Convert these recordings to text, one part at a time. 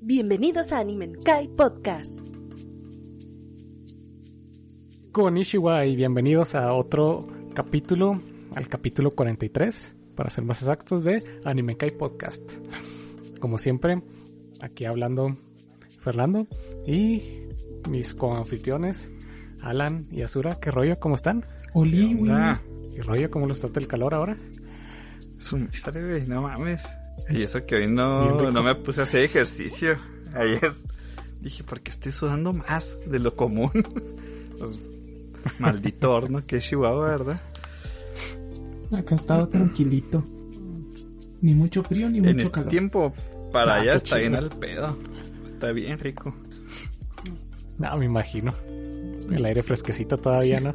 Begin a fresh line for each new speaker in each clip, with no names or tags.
Bienvenidos a Animenkai Podcast.
Konnichiwa y bienvenidos a otro capítulo, al capítulo 43, para ser más exactos, de Animenkai Podcast. Como siempre, aquí hablando Fernando y mis coanfitriones, Alan y Azura. ¿Qué rollo? ¿Cómo están?
Oli.
¿Qué rollo? ¿Cómo los trata el calor ahora?
Su madre, güey, no mames. Y eso que hoy no, no me puse a hacer ejercicio. Ayer dije, ¿por qué estoy sudando más de lo común? Pues, maldito horno que es Chihuahua, ¿verdad?
Acá ha estado tranquilito. Ni mucho frío ni
en
mucho
este
calor.
tiempo, para
Ah,
allá está bien al pedo. Está bien rico.
No, me imagino. El aire fresquecito todavía,
Sí.
¿no?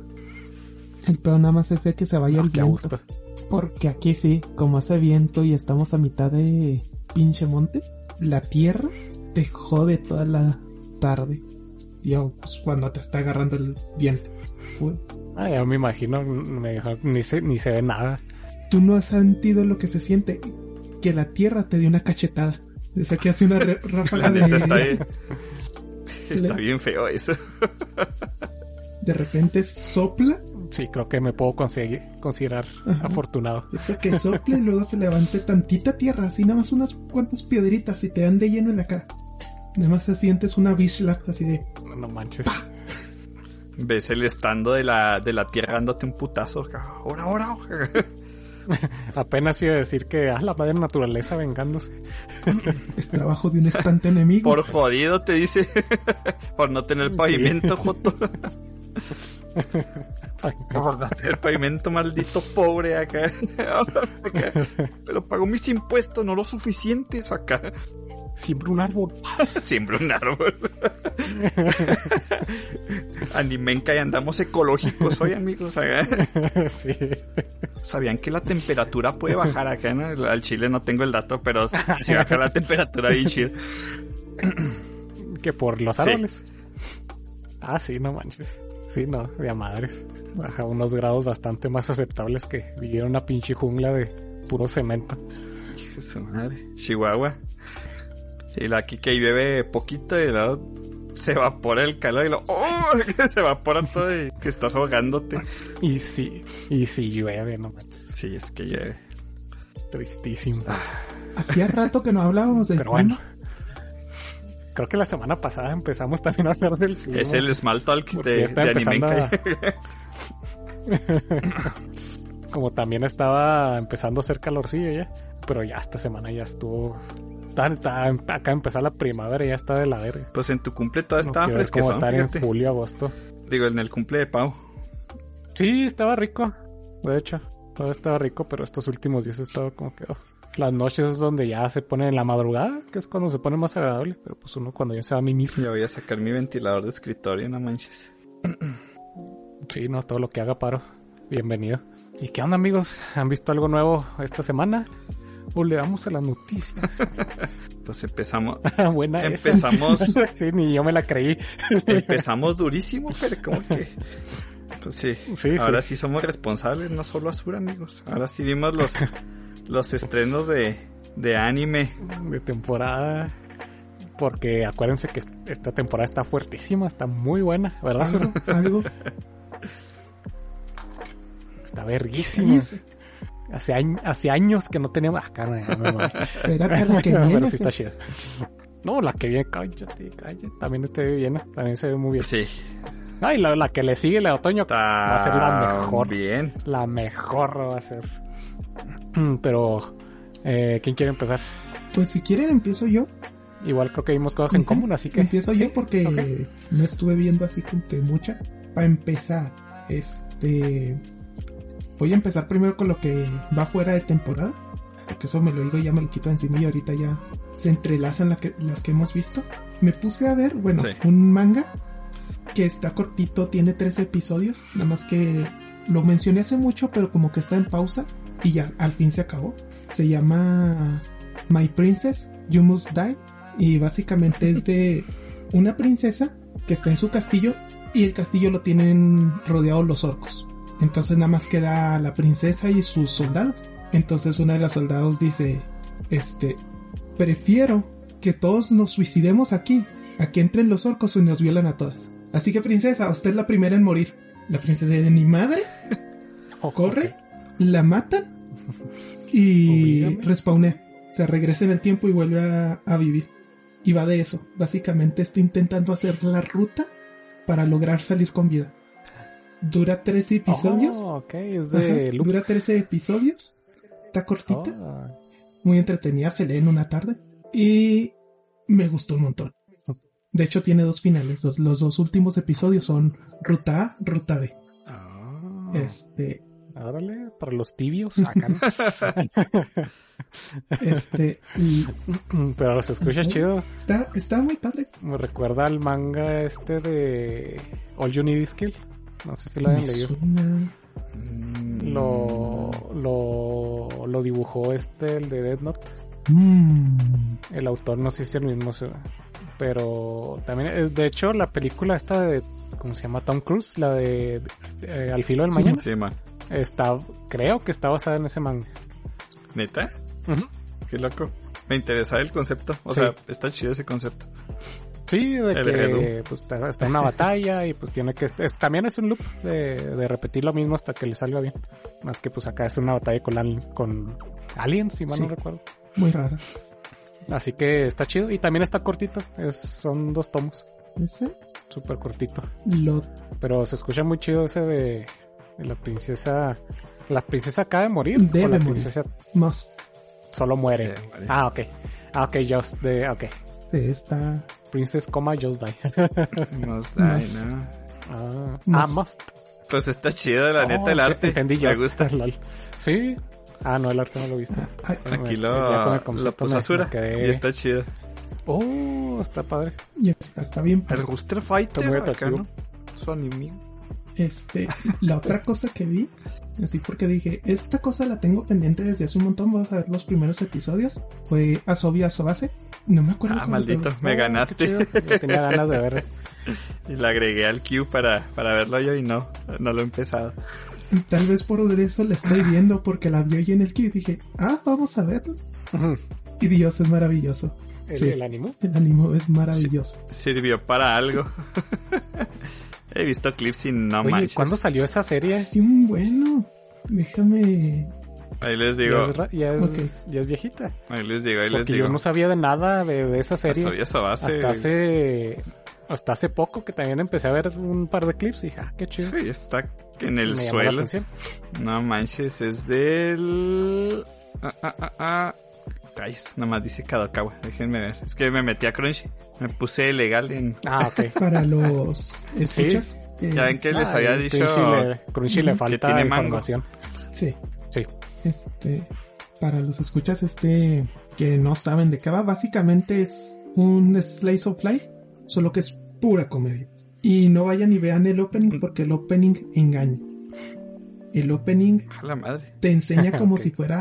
El peor nada más es de que se vaya
No,
el viento.
gusto.
Porque aquí sí, como hace viento y estamos a mitad de pinche monte, la tierra te jode toda la tarde. Yo, pues cuando te está agarrando el viento.
Ah, ya me imagino, mejor ni se, ni se ve nada.
Tú no has sentido lo que se siente que la tierra te dio una cachetada. Sea, que hace una ráfaga
neta está
de,
bien. Está bien feo eso.
de repente sopla
Sí, creo que me puedo conseguir, considerar
Ajá.
afortunado.
Eso que sople y luego se levante tantita tierra, así nada más unas cuantas piedritas y te dan de lleno en la cara. Nada más se sientes una bislap así de...
No, no manches.
Ves el estando de la, de la tierra dándote un putazo. Ahora, ahora.
Apenas iba a decir que, ah, la madre naturaleza vengándose.
Es trabajo de un estante enemigo.
Por jodido te dice. Por no tener pavimento, Joto.
Ay,
Por no pavimento, maldito pobre acá. Acá. Pero pagó mis impuestos, no lo suficientes acá.
Siempre un árbol.
Siempre un árbol. Animenca y andamos ecológicos hoy, amigos. acá.
sí.
¿Sabían que la temperatura puede bajar acá? ¿no? Al Chile no tengo el dato, pero si baja la temperatura bien chido.
Que por los
Sí.
árboles. Ah, sí, no manches. Sí, no, de a madres. Baja unos grados bastante más aceptables que vivir en una pinche jungla de puro cemento.
Hijo de su madre. Chihuahua. Y la aquí que llueve poquito y luego se evapora el calor y lo ¡Oh! se evapora todo y que estás ahogándote.
Y sí, y sí llueve, no manches.
Sí, es que llueve.
Tristísimo.
Hacía rato que no hablábamos del
Pero bueno.
clima.
Creo que la semana pasada empezamos también a hablar del clima.
Es el Small Talk de, de Animenca.
Como también estaba empezando a hacer calorcillo ya. Pero ya esta semana ya estuvo. Está, está- acá empezar la primavera y ya está de la verga.
Pues en tu cumple todo
No
estaba
quiero ver cómo
fresquezón,
estar en julio, agosto.
Digo, en el cumple de Pau.
Sí, estaba rico. De hecho, todo estaba rico, pero estos últimos días estaba como que. oh. Las noches es donde ya se pone en la madrugada, que es cuando se pone más agradable. Pero pues uno cuando ya se va a mimir.
Ya voy a sacar mi ventilador de escritorio, no manches.
Sí, no, todo lo que haga paro. Bienvenido. ¿Y qué onda, amigos? ¿Han visto algo nuevo esta semana? O le damos a las noticias.
Pues empezamos,
Buena
empezamos,
sí, ni yo me la creí.
empezamos durísimo, pero como que... Pues sí,
Sí,
ahora
sí.
sí. somos responsables, no solo Azura, amigos. Ahora sí vimos los, los estrenos de, de anime.
de temporada. Porque acuérdense que esta temporada está fuertísima, está muy buena, ¿verdad?
Algo, algo.
Está verguísima. Hace, añ- hace años que no teníamos. Ah, carne, no, no.
Espérate la que viene.
sí está chida. No, la que viene, cállate, cállate. También está bien, también se ve muy bien.
Sí,
Ay, la, la que le sigue, la de otoño, va a ser la mejor.
bien.
La mejor va a ser. Pero, eh, ¿quién quiere empezar?
Pues si quieren empiezo yo.
Igual creo que vimos cosas en común, así que.
Empiezo
sí,
yo porque no estuve viendo así como que muchas. Para empezar, este... Voy a empezar primero con lo que va fuera de temporada. Porque eso me lo digo y ya me lo quito de encima y ahorita ya se entrelazan la que- las que hemos visto. Me puse a ver, bueno,
Sí.
un manga que está cortito, tiene tres episodios. Nada más que lo mencioné hace mucho, pero como que está en pausa y ya al fin se acabó. Se llama My Princess, You Must Die. Y básicamente es de una princesa que está en su castillo y el castillo lo tienen rodeado los orcos. Entonces nada más queda la princesa y sus soldados. Entonces una de las soldados dice, este, prefiero que todos nos suicidemos aquí, a que entren los orcos y nos violan a todas. Así que princesa, usted es la primera en morir. La princesa de mi madre corre, la matan y
Obrígame.
respawnea. Se regresa en el tiempo y vuelve a, a vivir. Y va de eso. Básicamente está intentando hacer la ruta para lograr salir con vida. Dura 13 episodios.
Oh, ok, es de
Ajá. Dura 13 episodios. Está cortita.
Oh,
Muy entretenida. Se lee en una tarde. Y me gustó un montón. De hecho, tiene dos finales. Los, los dos últimos episodios son Ruta A, Ruta B.
ah,
Este,
Órale, para los tibios. Acá no.
este, y
Pero se escucha chido.
está, está muy padre.
Me recuerda al manga este de All You Need Is Kill. No sé si lo hayan leído.
suena-
Mm,
Lo, lo, lo dibujó este, el de Dead Note.
Mm,
El autor no sé si es el mismo, pero también es, de hecho, la película esta de, ¿cómo se llama? Tom Cruise, la de, eh, Al filo del
Sí,
mañana,
Sí, man.
Está, creo que está basada en ese manga.
¿Neta? Qué loco. Me interesa el concepto. O
Sí.
sea, está chido ese concepto.
Sí, de
El
que pues, está, en una batalla y pues tiene que... es- también es un loop de, de repetir lo mismo hasta que le salga bien. Más que pues acá es una batalla con, al- con aliens, si mal
Sí.
no recuerdo.
muy rara.
Así que está chido y también está cortito. Es, son dos tomos,
Ese
súper cortito.
lo
Pero se escucha muy chido ese de la princesa. La princesa acaba de morir.
Debe
o la
morir.
princesa
must
solo muere.
Debe.
Ah, ok. Ah, ok, just de, ok.
de esta.
Princess, coma, just die.
Nos da,
Must.
¿no?
ah,
Must.
ah, must.
Pues está chido, la
Oh,
neta, el arte.
Entendí
Me gusta.
lol. Sí. Ah, no, el arte no lo he visto.
ah,
Aquí
Me-
lo,
ya con el
lo puso
me-
Asura
me quedé-
y está chido.
Oh, está padre.
ya está, está bien.
El. Rooster Fighter,
Está muy
acá,
atractivo.
¿no? Su anime.
Este, la otra cosa que vi, así porque dije, esta cosa la tengo pendiente desde hace un montón, vamos a ver los primeros episodios, fue Asobi Asobase. No me acuerdo
Ah, maldito, me
qué
ganaste.
Yo tenía ganas de ver.
Y le agregué al queue para, para verlo yo y no, no lo he empezado.
Tal vez por eso la estoy viendo, porque la vi ahí en el queue y dije, ah, vamos a verlo. Y Dios, es maravilloso.
El,
Sí.
el anime.
El anime es maravilloso.
Sirvió para algo. He visto clips y no
Oye,
manches.
¿cuándo salió esa serie?
Sí, un bueno. Déjame.
Ahí les
Ya
digo,
es, ya es,
Ok.
ya es viejita.
ahí les digo, ahí les
Porque
digo.
yo no sabía de nada de, de esa serie.
Eso, eso va a ser-
hasta hace hasta hace poco que también empecé a ver un par de clips y dije, ah, qué chido.
Sí, está en el
Me llamó la
suelo. No manches, es del. Ah, ah, ah, ah. Nada más dice Kadokawa. Déjenme ver. Es que me metí a Crunchy. Me puse legal en.
Ah, ok.
Para los escuchas. eh,
Ya ven que les
Ah,
había dicho.
Crunchy le, Crunchy le
Ujú.
falta
tiene mango.
información.
Sí.
Sí.
Este, para los escuchas, este, que no saben de qué va, básicamente es un slice of life, solo que es pura comedia. Y no vayan y vean el opening porque el opening engaña. El opening
A la madre.
te enseña como si fuera,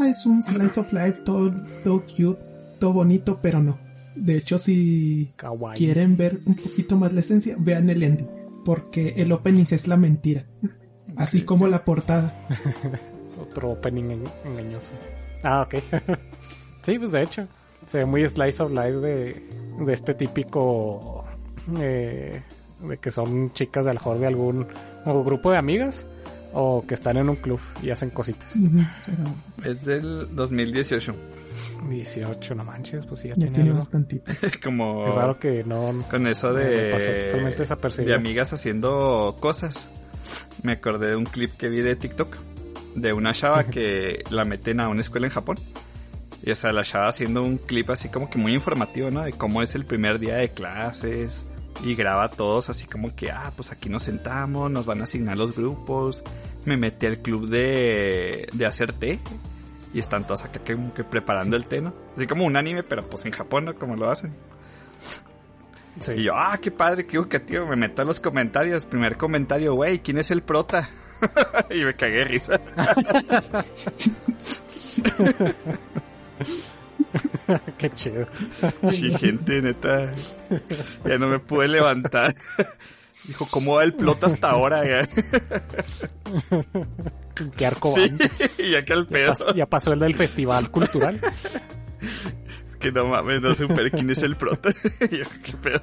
ah, es un slice of life, todo, todo cute, todo bonito, pero no. De hecho, si
Kawaii.
quieren ver un poquito más la esencia, vean el ending, porque el opening es la mentira, así como la portada.
Otro opening en- engañoso. Ah, ok. sí, pues de hecho. Se ve muy slice of life de, de este típico. eh, de que son chicas de a lo mejor de algún o grupo de amigas o que están en un club y hacen cositas.
Pero
Es del 2018.
18, no manches, pues sí, ya,
ya
tiene
tiene
algo.
bastantito.
Como.
Qué raro que no.
Con eso
Me pasó totalmente
de.
desapercibido.
De amigas haciendo cosas. Me acordé de un clip que vi de TikTok. De una chava que la meten a una escuela en Japón. Y o sea, la chava haciendo un clip así como que muy informativo, ¿no? De cómo es el primer día de clases. Y graba a todos así como que, ah, pues aquí nos sentamos, nos van a asignar los grupos. Me metí al club de, de hacer té. Y están todos acá como que preparando el té, ¿no? Así como un anime, pero pues en Japón, ¿no? Como lo hacen.
Sí.
Y yo, ah, qué padre, qué educativo. Me meto a los comentarios. Primer comentario, güey, ¿quién es el prota? y me cagué de risa.
Qué chido.
Sí, gente, neta. Ya no me pude levantar. Dijo, ¿cómo va el plot hasta ahora? ya?
Qué arco
Sí, ya que
Ya
pedo.
pasó, ya pasó el del festival cultural.
que no mames, no supe quién es el prota. Yo, qué pedo.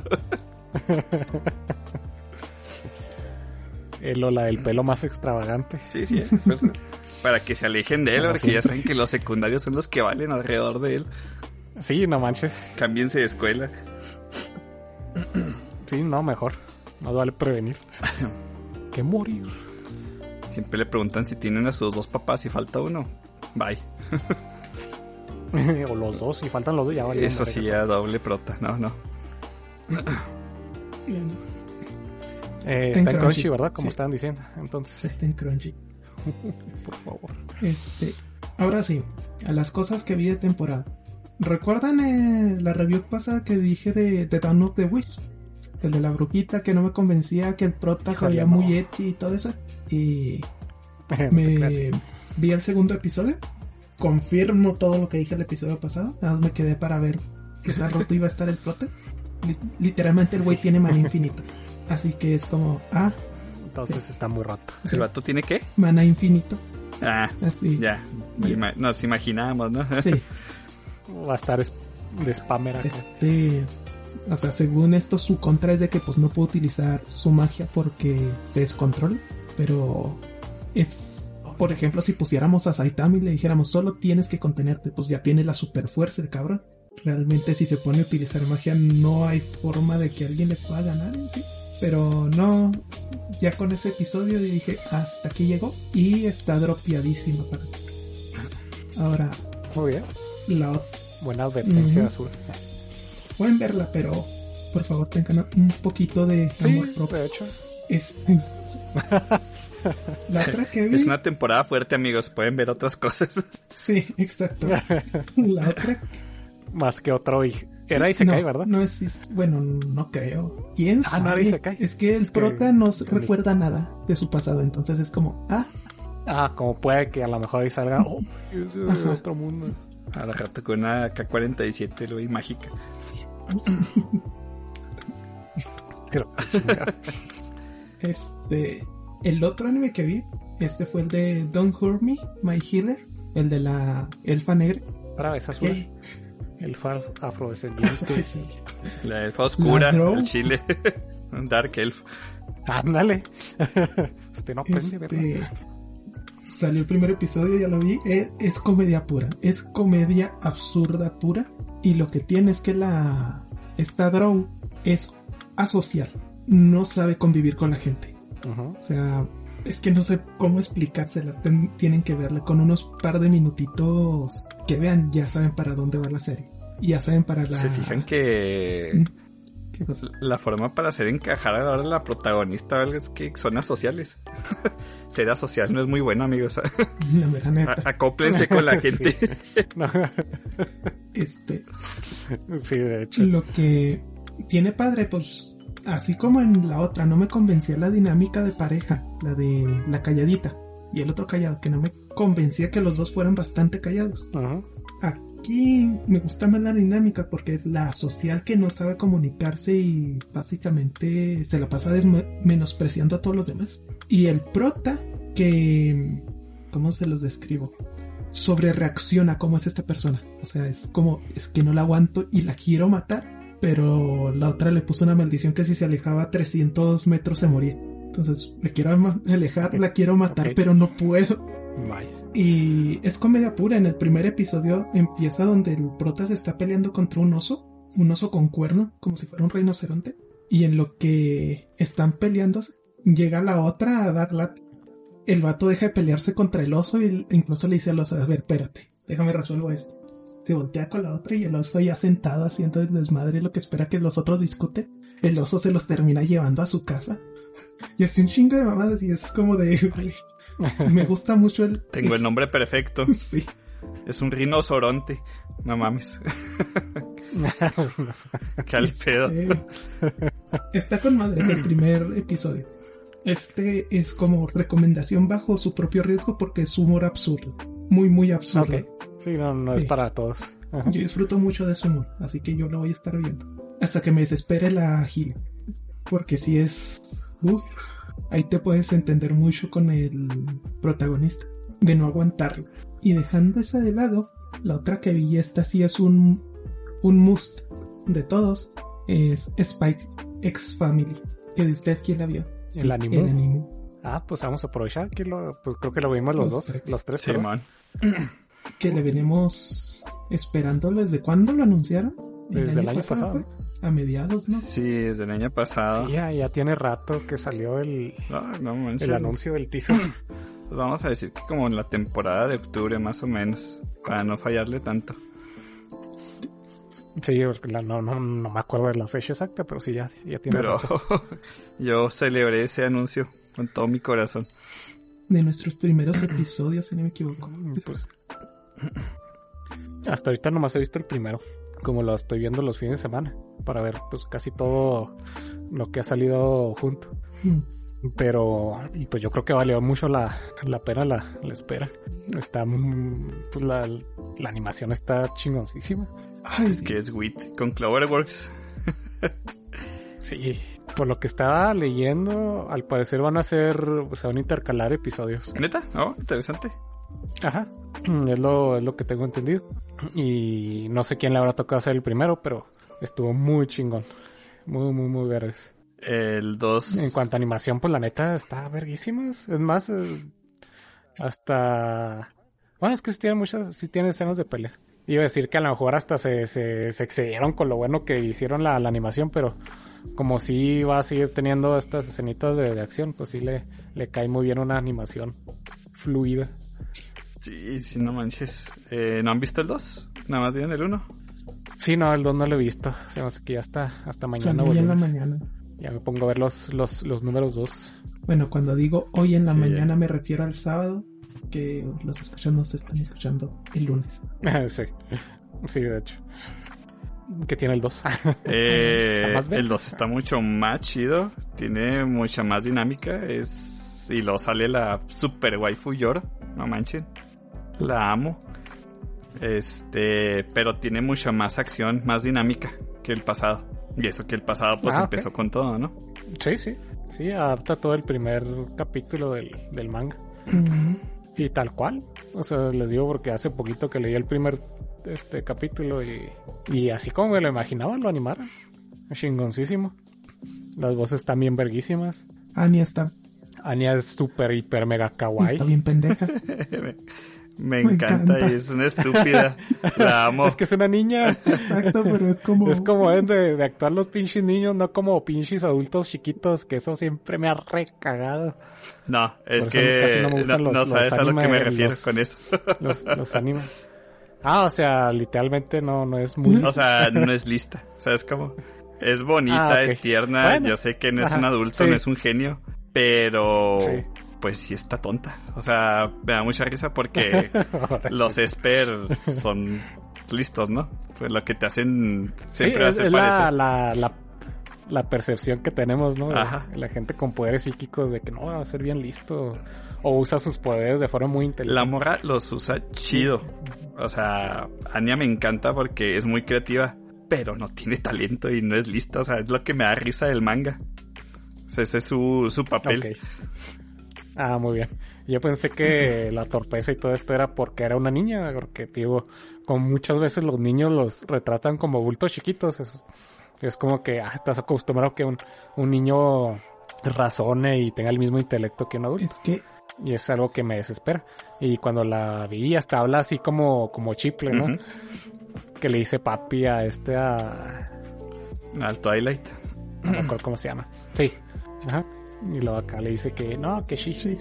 El o la del pelo más extravagante.
Sí, sí, pues, para que se alejen de él, porque ya saben que los secundarios son los que valen alrededor de él.
Sí, no manches.
Cámbiense de escuela.
Sí, no, mejor. Más vale prevenir. que morir.
Siempre le preguntan si tienen a sus dos papás y falta uno. Bye.
o los dos, si faltan los dos, ya vale.
Eso sí, ya doble prota. No, no.
Bien,
Eh,
Está
está
en
en Crunchy,
Crunchy,
¿verdad? Como
sí.
estaban diciendo. Entonces,
está en Crunchy.
por favor.
Este, ahora sí, a las cosas que vi de temporada. ¿Recuerdan eh, la review pasada que dije de, de Dawn of the Witch? El de la brujita que no me convencía que el prota
no.
muy edgy y todo eso. Y
No
me vi el segundo episodio. Confirmo todo lo que dije el episodio pasado. Nada más me quedé para ver qué tan roto iba a estar el prota. Li- literalmente el güey
Sí.
tiene mana infinito. Así que es como, ah,
Entonces está muy roto.
sí,
¿El vato tiene qué?
mana infinito.
Ah,
Así.
ya. Nos imaginamos, ¿no?
Sí.
Va a estar es- de spammer acá.
Este, o sea, según esto, su contra es de que pues no puede utilizar su magia porque se descontrola. Pero es, por ejemplo, si pusiéramos a Saitama y le dijéramos solo tienes que contenerte, pues ya tiene la super fuerza el cabrón. Realmente si se pone a utilizar magia no hay forma de que alguien le pueda ganar en sí. Pero no, ya con ese episodio dije hasta aquí llegó y está dropeadísimo para mí. Ahora,
Muy bien.
La otra
Buena advertencia azul.
pueden verla, pero por favor tengan un poquito de amor
Sí,
propio.
de hecho.
Es- La otra que vi.
Es una temporada fuerte, amigos. Pueden ver otras cosas.
Sí, exacto. La otra.
Más que otro. y- Era
sí,
Isekai,
no,
¿verdad?
No es, es- Bueno, no creo. ¿Quién
Ah, no era Isekai.
Es que el
Es que-
prota no recuerda nada de su pasado. Entonces es como, ah,
Ah, como puede que a lo mejor ahí salga. Oh, es de otro mundo.
A la rato con una K-47, lo vi mágica.
Pero,
este. El otro anime que vi, este fue el de Don't Hurt Me, My Healer. El de la elfa negra.
Para esa azul.
Que-
El far afrodescendiente.
Sí.
La elfa oscura, el chile. Un Dark Elf.
Ándale. Usted no aprende,
Este,
¿verdad?
Salió el primer episodio, ya lo vi. Es, es comedia pura. Es comedia absurda pura. Y lo que tiene es que la. Esta Drow es asocial. No sabe convivir con la gente. O sea, es que no sé cómo explicárselas. Ten- tienen que verla con unos par de minutitos que vean, ya saben para dónde va la serie. Ya saben para la.
Se fijan que. la forma para hacer encajar a la hora de la protagonista es que son asociales. Ser asocial no es muy bueno, amigos.
La mera neta.
A- Acóplense con la
Sí.
gente.
No.
Este.
sí, de hecho.
Lo que tiene padre, pues, así como en la otra, no me convencía la dinámica de pareja, la de la calladita y el otro callado, que no me convencía que los dos fueran bastante callados.
Ujú.
Aquí me gusta más la dinámica porque es la social que no sabe comunicarse y básicamente se la pasa menospreciando a todos los demás. Y el prota que... ¿Cómo se los describo? Sobre reacciona cómo es esta persona. O sea, es como, es que no la aguanto y la quiero matar, pero la otra le puso una maldición que si se alejaba 300 metros se moría. Entonces, me quiero alejar, la quiero matar,
Ok.
pero no puedo.
Vaya.
Y es comedia pura. En el primer episodio empieza donde el prota se está peleando contra un oso, un oso con cuerno, como si fuera un rinoceronte. Y en lo que están peleándose, llega la otra a darla. El vato deja de pelearse contra el oso y incluso le dice al oso, a ver, espérate, déjame resuelvo esto. Se voltea con la otra y el oso ya sentado haciendo desmadre lo que espera que los otros discuten. El oso se los termina llevando a su casa. Y así un chingo de mamadas y es como de... Me gusta mucho el...
Tengo el nombre perfecto.
Sí.
Es un rinoceronte. No mames. Qué al pedo.
Está con madre es el primer episodio. Este es como recomendación bajo su propio riesgo porque es humor absurdo. Muy, muy absurdo.
Sí, no, no es para todos. Ajá.
Yo disfruto mucho de su humor, así que yo lo voy a estar viendo. Hasta que me desespere la gira. Porque si es... Uf, ahí te puedes entender mucho con el protagonista. De no aguantarlo. Y dejando esa de lado, la otra que vi esta sí es un un must de todos es Spike X Family. ¿Que de ustedes quién la vio?
¿El anime?
El anime.
Ah, pues vamos a aprovechar que lo, pues creo que lo vimos los,
Los
dos,
tres.
los tres. perdón.
Simón.
Que le venimos esperando desde cuándo lo anunciaron.
Desde el año pasado?
A mediados, ¿no?
Sí, desde el año pasado.
Sí, ya, ya tiene rato que salió el,
No, no manches.
el anuncio del teaser.
Pues vamos a decir que como en la temporada de octubre más o menos, para no fallarle tanto.
Sí, no, no, no me acuerdo de la fecha exacta, pero sí, ya, ya tiene
Pero
rato.
yo celebré ese anuncio con todo mi corazón.
De nuestros primeros episodios, si no me equivoco.
Pues, hasta ahorita nomás he visto el primero, como lo estoy viendo los fines de semana, para ver pues casi todo lo que ha salido junto.
Mm.
Pero, y pues yo creo que valió mucho la, la pena la, la espera. Está, pues la, la animación está chingoncísima.
Ay,
Es que es WIT con Cloverworks.
Sí, por lo que estaba leyendo, al parecer van a ser, o sea, van a intercalar episodios.
¿Neta? Oh, interesante.
Ajá, es lo, es lo que tengo entendido. Y no sé quién le habrá tocado hacer el primero, pero estuvo muy chingón. Muy, muy, muy vergas.
El 2.
En cuanto a animación, pues la neta está verguísimas. Es más, eh, hasta... Bueno, es que sí tiene muchas, sí tiene escenas de pelea. Iba a decir que a lo mejor hasta se, se, se excedieron con lo bueno que hicieron la, la animación, pero como sí va a seguir teniendo estas escenitas de, de acción, pues sí le, le cae muy bien una animación fluida.
Sí, sí, no manches. Eh, ¿No han visto el 2? Nada más bien el 1.
Sí, no, el 2 no lo he visto. Se me hace que ya está hasta mañana.
hoy en la mañana.
Ya me pongo a ver los, los, los números 2.
Bueno, cuando digo hoy en la
Sí.
mañana me refiero al sábado, que los escuchan nos están escuchando el lunes.
sí. Sí, de hecho. ¿Qué tiene el 2?
Eh, el 2 está mucho más chido. Tiene mucha más dinámica. Es. Y luego sale la super waifu Yor. No manchen. La amo. Este. Pero tiene mucha más acción, más dinámica que el pasado. Y eso que el pasado pues
Ah,
empezó con todo, ¿no?
Sí, sí. Sí, adapta todo el primer capítulo del, del manga. Y tal cual. O sea, les digo porque hace poquito que leí el primer este capítulo y, y así como me lo imaginaba, lo animaron. Chingoncísimo. Las voces están bien verguísimas.
Anya está,
Anya es súper, hiper, mega kawaii.
está bien pendeja.
me, encanta,
encanta.
y es una estúpida. La amo.
Es que es una niña.
Exacto, pero es como...
Es como de, de actuar los pinches niños, no como pinches adultos chiquitos, que eso siempre me ha recagado.
No, es
casi
que
no me
no,
gustan los-
no
los
sabes a lo que me refiero
los-
con eso.
Los, los animes. Ah, o sea, literalmente no, no es muy...
O sea, no es lista. ¿Sabes cómo? Es bonita,
Ah,
es tierna.
Bueno.
Yo sé que no es
Ajá,
un adulto,
sí.
no es un genio. Pero,
Sí.
Pues sí está tonta. O sea, me da mucha risa porque
sí.
los Esper son listos, ¿no? Pues lo que te hacen
Sí,
siempre
es,
hace
es la, la, la, la percepción que tenemos, ¿no? De. La gente con poderes psíquicos de que no va a ser bien listo. O usa sus poderes de forma muy
La
inteligente.
morra los usa chido. O sea, Anya me encanta porque es muy creativa, pero no tiene talento y no es lista. O sea, es lo que me da risa del manga. O sea, ese es su, su papel.
Ah, muy bien. Yo pensé que la torpeza y todo esto era porque era una niña, porque, digo, como muchas veces los niños los retratan como bultos chiquitos. Es, es como que ah, estás acostumbrado a que un, un niño razone y tenga el mismo intelecto que un adulto.
Es que
Y es algo que me desespera. Y cuando la vi, hasta habla así como, como chiple, ¿no? Que le dice papi a este, a...
Al Twilight.
No me acuerdo cómo se llama. Sí. Ajá. Y luego acá le dice que no, que sí.
Sí.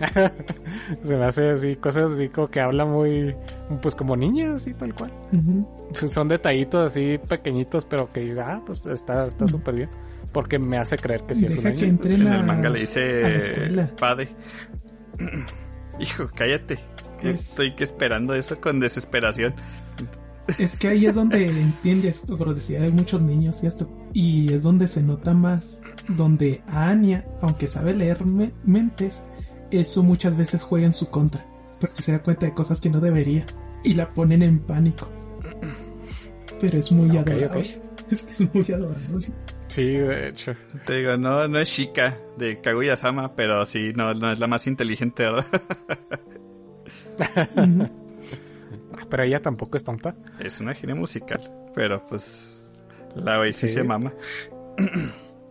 se me hace así, cosas así como que habla muy, pues como niña, así tal cual. Pues son detallitos así pequeñitos, pero que ah, pues está está
Ujú.
súper bien. Porque me hace creer que sí es una niña.
Pues en el manga le dice padre. Hijo, cállate.
Es-
Estoy que esperando eso con desesperación.
es que ahí es donde entiendes, por decir, hay muchos niños y esto, y es donde se nota más, donde a Anya, aunque sabe leer me- mentes, eso muchas veces juega en su contra, porque se da cuenta de cosas que no debería y la ponen en pánico. Pero es muy adorable. Es muy adorable.
Sí, de hecho.
Te digo, no, no es chica de Kaguya-sama, pero sí, no, no es la más inteligente, ¿verdad?
Ujú.
Pero ella tampoco es tonta.
Es una genia musical, pero pues la güey sí, se mama.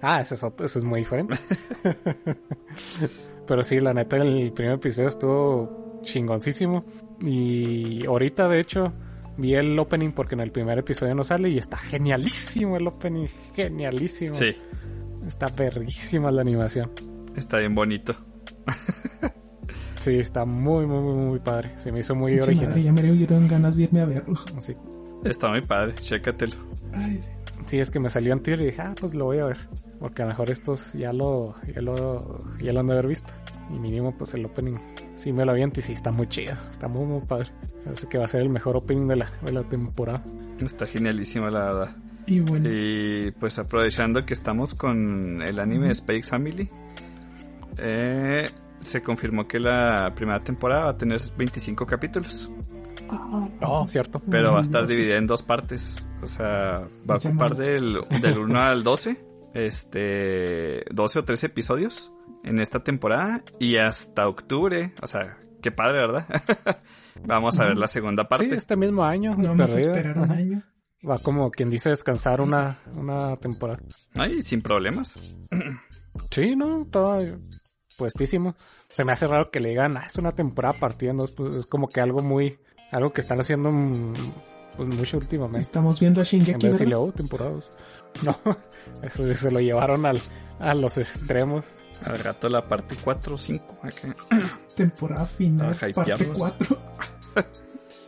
Ah, ese es, otro- ese es muy diferente. Pero sí, la neta, el primer episodio estuvo chingoncísimo. Y ahorita, de hecho, vi el opening porque en el primer episodio no sale y está genialísimo el opening. Genialísimo.
Sí,
Está verguísima la animación.
está bien bonito.
Sí, está muy, muy, muy, muy padre. Se me hizo muy
madre,
original.
ya me dieron ganas de irme a verlo.
Sí.
Está muy padre, chécatelo.
Ay,
Sí, es que me salió en Twitter y dije, ah, pues lo voy a ver. Porque a lo mejor estos ya lo, ya lo, ya lo han de haber visto. Y mínimo, pues el opening sí me lo aviento y sí está muy chido. Está muy, muy padre. Hace que va a ser el mejor opening de la, de la temporada.
Está genialísimo, la verdad.
y bueno,
Y pues aprovechando que estamos con el anime Space Family, eh, se confirmó que la primera temporada va a tener 25 capítulos,
No, cierto.
pero va a estar dividida en dos partes. O sea, va a ocupar del, del 1 al 12, este, 12 o 13 episodios en esta temporada y hasta octubre. O sea, qué padre, ¿verdad? Vamos a ver la segunda
Sí,
parte.
este mismo año.
no vamos a esperar un año.
Va como quien dice descansar una, una temporada.
Ay, sin problemas.
Sí, no, todo puestísimo. Se me hace raro que le digan, ah, es una temporada partida, ¿no? Pues es como que algo muy, algo que están haciendo mm, pues mucho últimamente.
Estamos viendo a
En
Shingeki,
vez de oh, temporadas. No, eso se lo llevaron al, a los extremos.
Al rato la parte 4 o 5.
Temporada final,
Para
parte
hypearnos.
4.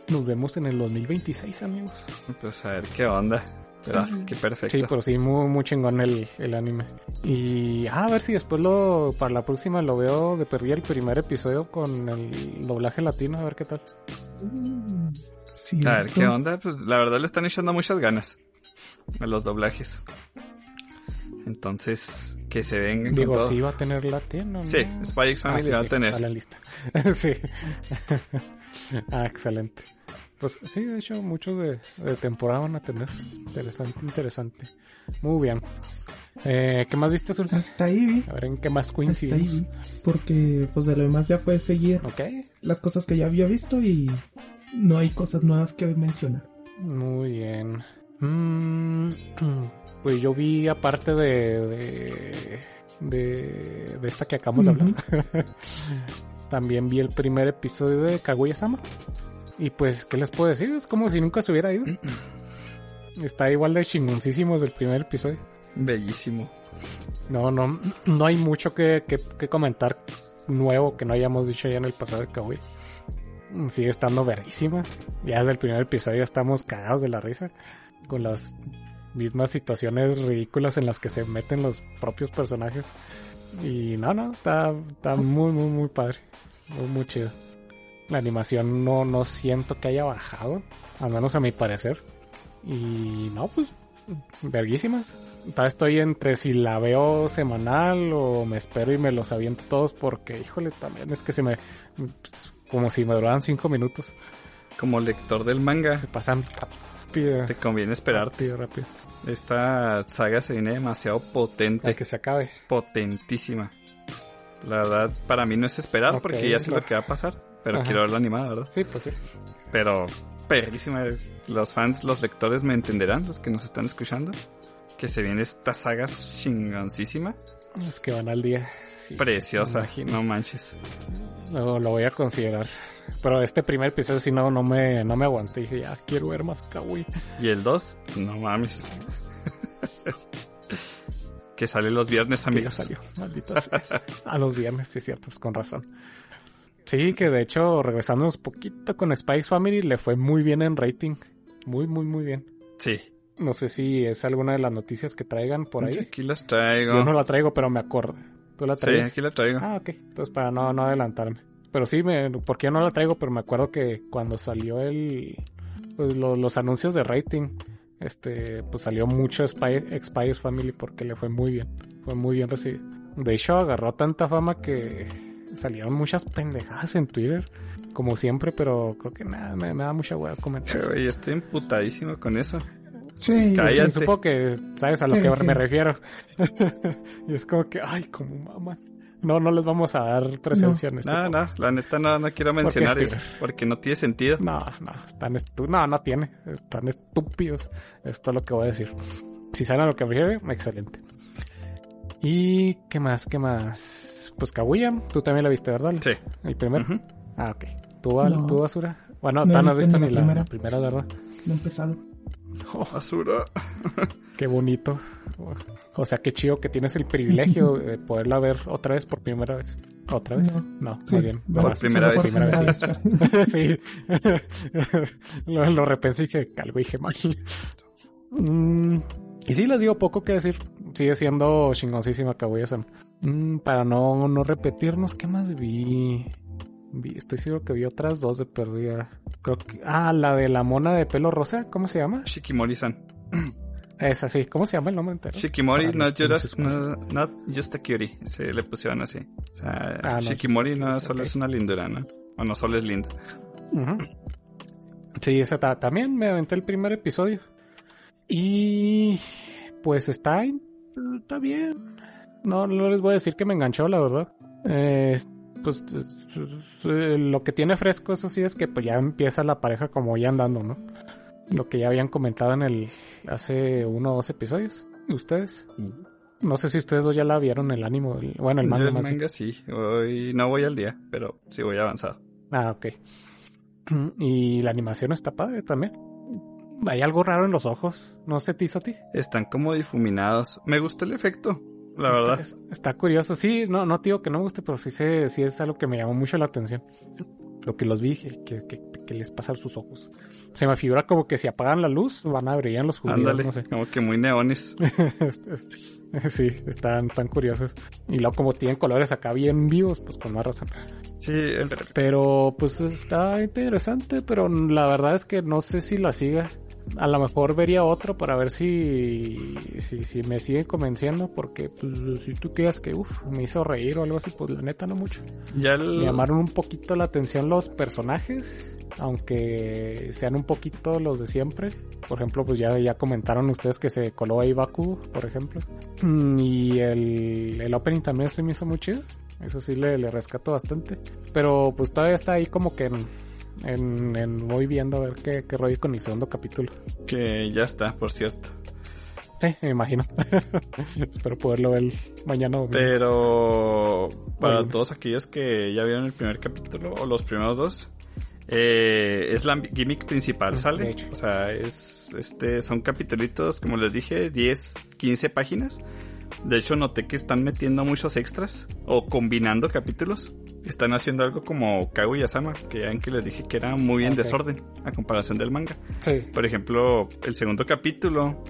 Nos vemos en el 2026, amigos.
Pues a ver qué onda. Pero, ah, qué perfecto.
Sí, pero sí, muy, muy chingón el, el anime. Y ah, a ver si después lo, para la próxima lo veo de perdida el primer episodio con el doblaje latino, a ver qué tal.
Sí,
A ver qué onda. Pues la verdad le están echando muchas ganas a los doblajes. Entonces, que se vengan con
Digo,
todo.
sí va a tener latino, ¿no?
Sí, Spy X
Ah, sí,
va a tener.
está la lista. sí. ah, excelente. Pues sí, de hecho, muchos de, de temporada van a tener. Interesante, interesante. Muy bien. Eh, ¿Qué más viste, Azul?
Hasta ahí vi.
A ver en qué más
Hasta ahí
coincidimos.
Porque, pues de lo demás ya fue seguir las cosas que ya había visto y no hay cosas nuevas que mencionar.
Muy bien. Mm, pues yo vi aparte de de, de, de esta que acabamos de hablar. También vi el primer episodio de Kaguya-sama. Y pues, ¿qué les puedo decir? Es como si nunca se hubiera ido. Está igual de chingoncísimo desde el primer episodio.
Bellísimo.
No, no, no hay mucho que, que, que comentar nuevo que no hayamos dicho ya en el pasado de Kaguya. Sigue estando verguísima. Ya desde el primer episodio ya estamos cagados de la risa. Con las mismas situaciones ridículas en las que se meten los propios personajes. Y no, no, está, está muy, muy, muy padre. Muy, muy chido. La animación no, no siento que haya bajado. Al menos a mi parecer. Y no, pues, verguísimas. Todavía estoy entre si la veo semanal o me espero y me los aviento todos porque, híjole, también es que se me... Como si me duraran cinco minutos.
Como lector del manga,
Se pasan rápido.
te conviene esperarte.
Rápido, rápido.
Esta saga se viene demasiado potente.
Que se acabe.
Potentísima. La verdad, para mí no es esperar porque ya sé
claro.
lo que va a pasar. Pero
Ajá.
quiero verla animada, ¿verdad?
Sí, pues sí.
Pero, perrísima. Los fans, los lectores me entenderán, los que nos están escuchando. Que se viene esta saga chingoncísima.
Es que van al día. Sí,
Preciosa, no manches.
Lo, lo voy a considerar. Pero este primer episodio sí no, no me, no me aguanté. Dije, ya quiero ver más kawaii.
Y el 2, no mames. que sale los viernes, amigos.
salió, maldita sea. A los viernes, sí, cierto, pues con razón. Sí, que de hecho, regresándonos poquito con Spice Family, le fue muy bien en rating. Muy, muy, muy bien.
Sí.
No sé si es alguna de las noticias que traigan por ahí.
Aquí las traigo.
Yo no la traigo, pero me acuerdo. ¿Tú la
Sí,
traes?
aquí la traigo.
Ah, ok. Entonces, para no, no adelantarme. Pero sí, me, porque yo no la traigo, pero me acuerdo que cuando salió el, pues, lo- los anuncios de rating, este, pues salió mucho Spy, Spice Family porque le fue muy bien. Fue muy bien recibido. De hecho, agarró tanta fama que salieron muchas pendejadas en Twitter, como siempre, pero creo que nada, me, me da mucha hueá comentar.
Estoy emputadísimo con eso.
Sí,
Cállate.
Supongo que sabes a lo
Sí,
que
sí.
me refiero. y es como que, ay, como mamá. no, no les vamos a dar presencia en este
No, no, la neta no, no quiero mencionar
Porque es
eso, porque no tiene sentido.
No, no, están no, no tiene. Están estúpidos. Esto es lo que voy a decir. Si saben a lo que me refiero, excelente. ¿Y qué más? ¿Qué más? Pues Kaguya, tú también la viste, ¿verdad?
Sí.
El primero. Ah, ok. ¿Tú?
No.
¿Tú, Basura? Bueno,
No
no has
visto ni la primera.
la primera, ¿verdad?
No he empezado.
Oh,
Basura.
qué bonito. O sea, qué chido que tienes el privilegio de poderla ver otra vez por primera vez. ¿Otra vez?
No.
No,
Sí,
más bien.
primera vez.
por
Primera vez, sí. lo, lo repensé y dije, algo dije mal. Mm, y sí, les digo poco que decir. Sigue siendo chingoncísima Kaguya-sama. Mm, para no, no repetirnos, ¿qué más vi? Vi- Estoy seguro que vi otras dos de perdida. Creo que... Ah, la de la mona de pelo rosa. ¿Cómo se llama?
Shikimori-san.
Esa sí. ¿Cómo se llama el nombre entero?
Shikimori,
Para
not just, no- not just a cutie. Se le pusieron así. O sea,
Ah, no,
Shikimori no solo es una lindura, ¿no? O no solo es linda.
Sí, esa ta- también me aventé el primer episodio. Y pues está, está bien. No, no les voy a decir que me enganchó, la verdad. Eh, pues lo que tiene fresco, eso sí, es que pues ya empieza la pareja como ya andando, ¿no? Lo que ya habían comentado en el hace uno o dos episodios. ¿Y ustedes? No sé si ustedes dos ya la vieron el ánimo, el- bueno, el manga
el
más
sí. Hoy no voy al día, pero sí voy avanzado.
Ah, ok. Y la animación está padre también. Hay algo raro en los ojos. No sé, te hizo a ti.
Están como difuminados. Me gustó el efecto, la
Está-
verdad.
es- Está, curioso. Sí, no, no te digo que no me guste, pero sí, sé, sí es algo que me llamó mucho la atención. Lo que los vi, que, que, que- que les pasa a sus ojos. Se me figura como que si apagan la luz, van a brillar los judíos.
Ándale,
No sé.
como que muy neones.
sí, están tan curiosos. Y luego como tienen colores acá bien vivos, pues con más razón.
Sí, el-
Pero pues está interesante, pero la verdad es que no sé si la siga. A lo mejor vería otro para ver si, si, si me siguen convenciendo, porque pues si tú quieras que uf, me hizo reír o algo así, pues la neta no mucho.
ya
Me
el,
llamaron un poquito la atención los personajes, aunque sean un poquito los de siempre. Por ejemplo, pues ya, ya comentaron ustedes que se coló ahí Baku, por ejemplo. Mm, Y el, el opening también se me hizo muy chido. Eso sí le, le rescato bastante. Pero pues todavía está ahí como que en, en, en voy viendo a ver qué, qué rollo con mi segundo capítulo.
que ya está, por cierto.
Sí, me imagino. Espero poderlo ver mañana o
Pero para todos aquellos que ya vieron el primer capítulo o los primeros dos, eh, es la gimmick principal,
Mm,
¿sale? O sea, es este son capítulos, como les dije, 10, 15 páginas. De hecho, noté que están metiendo muchos extras o combinando capítulos. Están haciendo algo como Kaguya-sama, que ya ven que les dije que era muy en desorden a comparación del manga.
Sí.
Por ejemplo, el segundo capítulo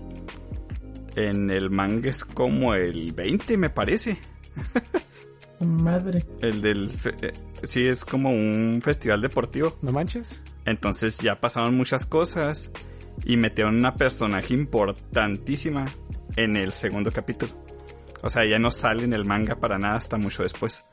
en el manga es como el 20, me parece.
Madre.
El del... eh, sí, es como un festival deportivo.
¿No manches?
Entonces ya pasaron muchas cosas y metieron una personaje importantísima en el segundo capítulo. O sea, ya no sale en el manga para nada hasta mucho después.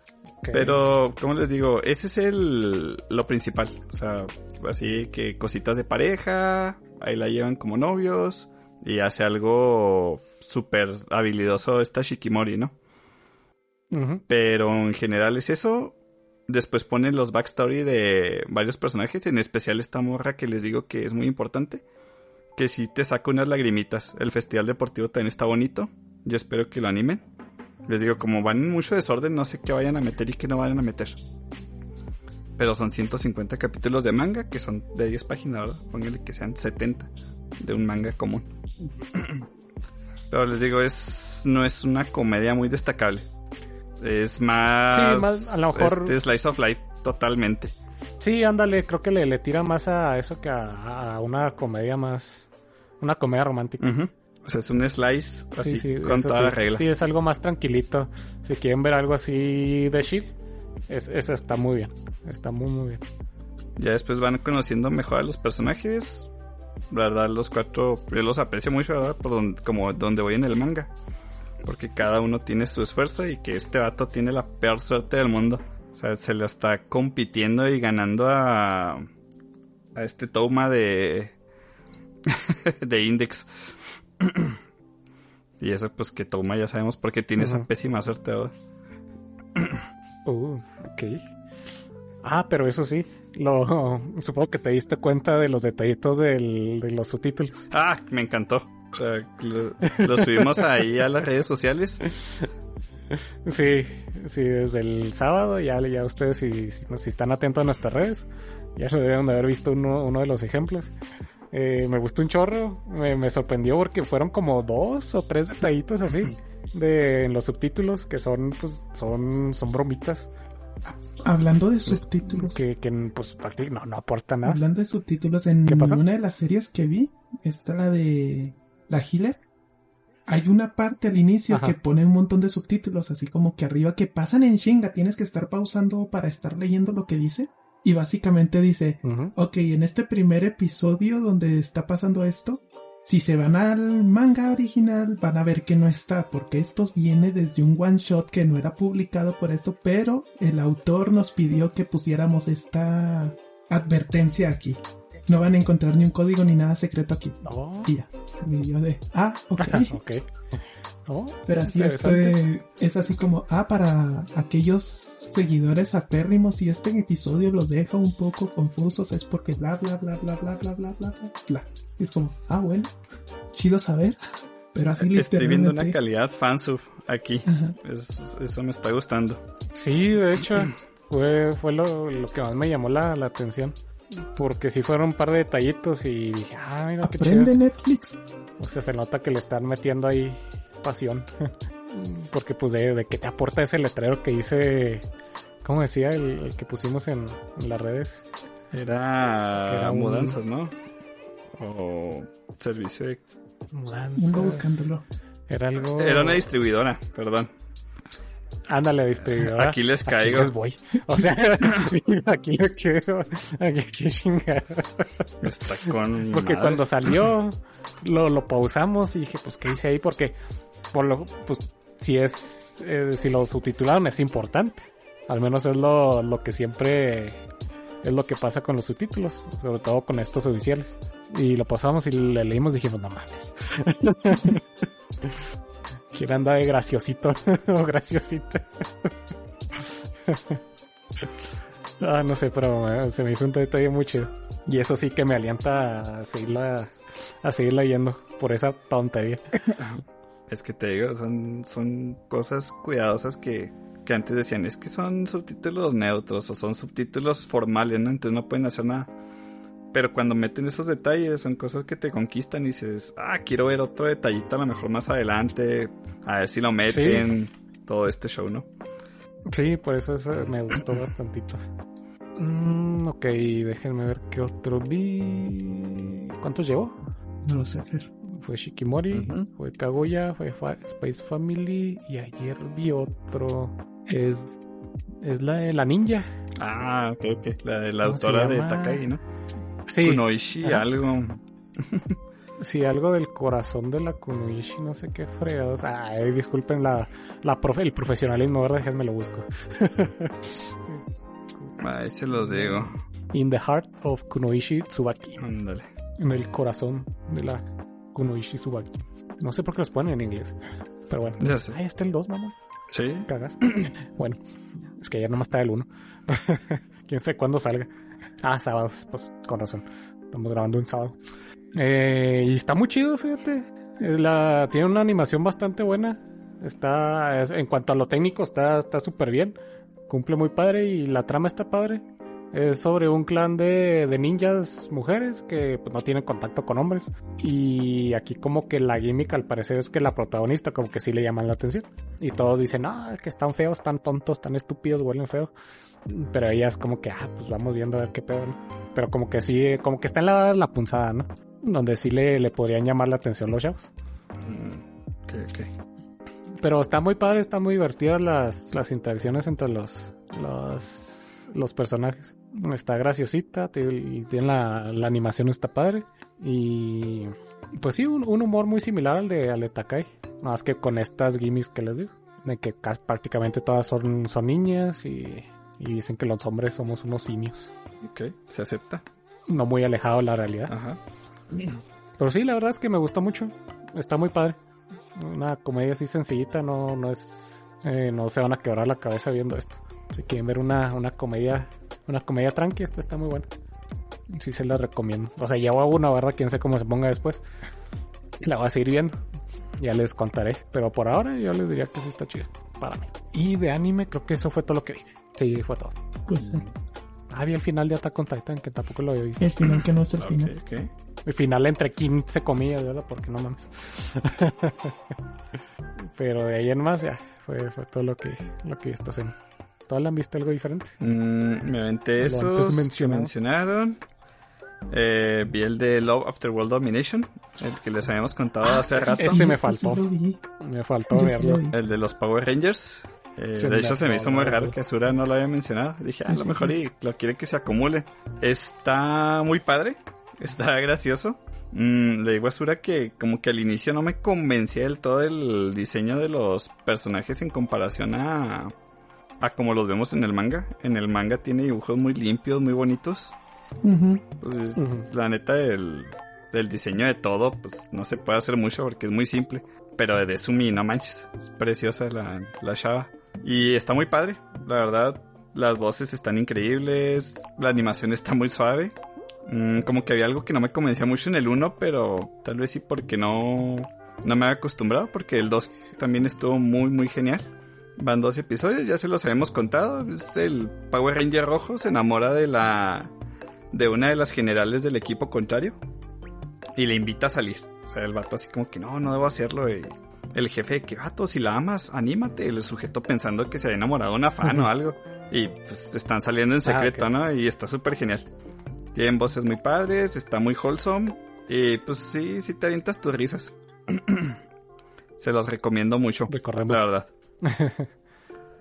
Pero, como les digo, ese es el lo principal. O sea, así que cositas de pareja, ahí la llevan como novios y hace algo súper habilidoso esta Shikimori, ¿no? Pero en general es eso. Después ponen los backstory de varios personajes, en especial esta morra que les digo que es muy importante. Que sí te saca unas lagrimitas. El festival deportivo también está bonito. Yo espero que lo animen. Les digo, como van en mucho desorden, no sé qué vayan a meter y qué no vayan a meter. Pero son 150 capítulos de manga, que son de 10 páginas, ¿verdad? Pónganle que sean 70 de un manga común. Pero les digo, es no es una comedia muy destacable. Es más,
Sí, más, a lo mejor-
este slice of life totalmente.
Sí, ándale, creo que le, le tira más a eso que a, a una comedia más. Una comedia romántica.
Ujú. O sea, es un slice así
sí, sí,
con toda
sí.
la regla.
Sí, es algo más tranquilito. Si quieren ver algo así de chill, es, eso está muy bien. Está muy, muy bien.
Ya después van conociendo mejor a los personajes. La verdad, los cuatro, yo los aprecio mucho, ¿verdad? Por donde, como donde voy en el manga. Porque cada uno tiene su esfuerzo y que este vato tiene la peor suerte del mundo. O sea, se lo está compitiendo y ganando a, a este Touma de, de Index. y eso pues que Touma ya sabemos por qué tiene esa pésima suerte, ¿verdad?
Uh, ok. Ah, pero eso sí, lo supongo que te diste cuenta de los detallitos del- de los subtítulos.
Ah, me encantó. O sea, lo, lo subimos ahí a las redes sociales.
Sí, sí, desde el sábado ya, ya ustedes si, si, si están atentos a nuestras redes, ya se deben de haber visto uno, uno de los ejemplos. Eh, me gustó un chorro, me, me sorprendió porque fueron como dos o tres detallitos así de en los subtítulos que son pues son son bromitas
Hablando de subtítulos.
que, que pues prácticamente no, no aportan nada.
Hablando de subtítulos, en una de las series que vi, está la de la Healer. Hay una parte al inicio
Ajá.
que pone un montón de subtítulos, así como que arriba que pasan en chinga, tienes que estar pausando para estar leyendo lo que dice. Y básicamente dice, ok, en este primer episodio donde está pasando esto, si se van al manga original van a ver que no está, porque esto viene desde un one shot que no era publicado por esto, pero el autor nos pidió que pusiéramos esta advertencia aquí. No van a encontrar ni un código ni nada secreto aquí.
Oh,
Y ya. Y yo de, ah, ok.
ok. Oh,
Pero así este, es así como, ah, para aquellos seguidores apérrimos, si este episodio los deja un poco confusos es porque bla, bla, bla, bla, bla, bla, bla, bla, bla, bla. Y es como, ah, bueno, chido saber, pero así
Estoy viendo una
literalmente-
calidad fansub aquí. Es- eso me está gustando.
Sí, de hecho, fue, fue lo, lo que más me llamó la, la atención. Porque sí fueron un par de detallitos y dije, ah, mira qué chido.
Aprende Netflix.
O sea, se nota que le están metiendo ahí pasión. Porque pues de, de qué te aporta ese letrero que dice, ¿cómo decía el, el que pusimos en, en las redes?
Era,
Era un-
mudanzas, ¿no? O servicio de...
Mudanzas. Era algo...
Era una distribuidora, perdón.
Ándale, distribuidora.
Aquí les
Aquí
caigo.
les voy. O sea, aquí le quedo. Aquí, aquí chingada.
Está con...
Porque
madres.
cuando salió, lo, lo pausamos y dije, pues, ¿qué hice ahí? Porque, por lo, pues, si es, eh, si lo subtitularon es importante. Al menos es lo, lo que siempre es lo que pasa con los subtítulos, sobre todo con estos oficiales. Y lo pasamos y le leímos y dijimos, no mames. ¿Quién anda de graciosito o graciosita? ah, no sé, pero eh, se me hizo un detalle muy chido. Y eso sí que me alienta a seguirla, a seguir leyendo por esa tontería.
Es que te digo, son, son cosas cuidadosas que, que antes decían, es que son subtítulos neutros o son subtítulos formales, ¿no? Entonces no pueden hacer nada. Pero cuando meten esos detalles, son cosas que te conquistan y dices, ah, quiero ver otro detallito a lo mejor más adelante, a ver si lo meten, todo este show, ¿no?
Sí, por eso eso me gustó bastantito. Mm, ok, déjenme ver qué otro vi. ¿Cuántos llevó?
No lo sé, Fer.
Fue Shikimori,
Ujú.
fue Kaguya, fue Fa- Space Family y ayer vi otro. Es, es la de la ninja.
Ah, ok, ok. La de la
¿Cómo se
autora de? Takagi, ¿no?
Sí,
Kunoishi, algo.
Sí, algo del corazón de la Kunoishi, no sé qué fregados. Ay, disculpen la, la profe, el profesionalismo, ¿verdad? Déjenme lo busco.
Ahí se los digo.
In the heart of Kunoishi Tsubaki.
Ándale.
En el corazón de la Kunoishi Tsubaki. No sé por qué los ponen en inglés. Pero bueno.
Ya sé.
Ahí está el 2, mamá.
Sí.
Cagaste. bueno, es que ayer nomás está el 1. Quién sabe cuándo salga. Ah, sábados, pues con razón. Estamos grabando un sábado. Eh, y está muy chido, fíjate. Eh, tiene una animación bastante buena. Está, es- en cuanto a lo técnico, está está súper bien. Cumple muy padre y la trama está padre. Es sobre un clan de, de ninjas mujeres que pues, no tienen contacto con hombres. Y aquí como que la gimmick al parecer es que la protagonista como que sí le llaman la atención. Y todos dicen, no, es que están feos, tan tontos, tan estúpidos, huelen feo. Pero ella es como que, ah, pues vamos viendo a ver qué pedo, ¿no? Pero como que sí, como que está en la punzada, ¿no? Donde sí le, le podrían llamar la atención los chavos.
Mm, Ok, ok.
Pero está muy padre, están muy divertidas las, las interacciones entre los, los, los personajes. Está graciosita, tiene la, la animación está padre. Y pues sí, un, un humor muy similar al de, al de Takai. Nada más que con estas gimmicks que les digo. De que ca- prácticamente todas son, son niñas y, y dicen que los hombres somos unos simios.
Ok, se acepta.
No muy alejado de la realidad.
Ajá.
Pero sí, la verdad es que me gustó mucho. Está muy padre. Una comedia así sencillita, no, no es eh, no se van a quebrar la cabeza viendo esto. Si quieren ver una, una comedia, una comedia tranqui, esta está muy buena. Sí se la recomiendo. O sea, ya hago una, ¿verdad? Quién sé cómo se ponga después. La voy a seguir viendo. Ya les contaré. Pero por ahora yo les diría que sí está chida. Para mí. Y de anime creo que eso fue todo lo que vi. Sí, fue todo.
Pues
Ah, vi el final de Attack on Titan, que tampoco lo había visto.
el final que no es el final.
El final entre 15 comillas, ¿verdad? Porque no mames. Pero de ahí en más ya fue, fue todo lo que, lo que esta semana. ¿Todas le han visto algo diferente?
Mm, me aventé esos
antes
que mencionaron. Eh, vi el de Love After World Domination, el que les habíamos contado
Ah,
hace rato.
Ese me faltó. Me faltó verlo.
El de los Power Rangers. Eh, de hecho, se me hizo muy raro que Asura no lo había mencionado. Dije, a
Sí,
lo mejor y lo quiere que se acumule. Está muy padre. Está gracioso. Mm, le digo a Asura que como que al inicio no me convencía del todo el diseño de los personajes en comparación a, a como los vemos en el manga. En el manga tiene dibujos muy limpios, muy bonitos. Pues, la neta del, del diseño de todo, pues no se puede hacer mucho porque es muy simple. Pero de Sumi, no manches, es preciosa la, la chava. Y está muy padre, la verdad. Las voces están increíbles, la animación está muy suave. Mm, como que había algo que no me convencía mucho en el 1, pero tal vez sí porque no, no me había acostumbrado, porque el 2 también estuvo muy, muy genial. Van dos episodios, ya se los habíamos contado. Es el Power Ranger rojo, se enamora de la de una de las generales del equipo contrario y le invita a salir. O sea, el vato así como que no, no debo hacerlo. El jefe, que vato, si la amas, anímate. El sujeto pensando que se había enamorado de una fan o algo. Y pues están saliendo en secreto,
ok.
¿no? Y está súper genial. Tienen voces muy padres, está muy wholesome. Y pues sí, sí te avientas tus risas. Se los recomiendo mucho,
Recordemos,
la verdad.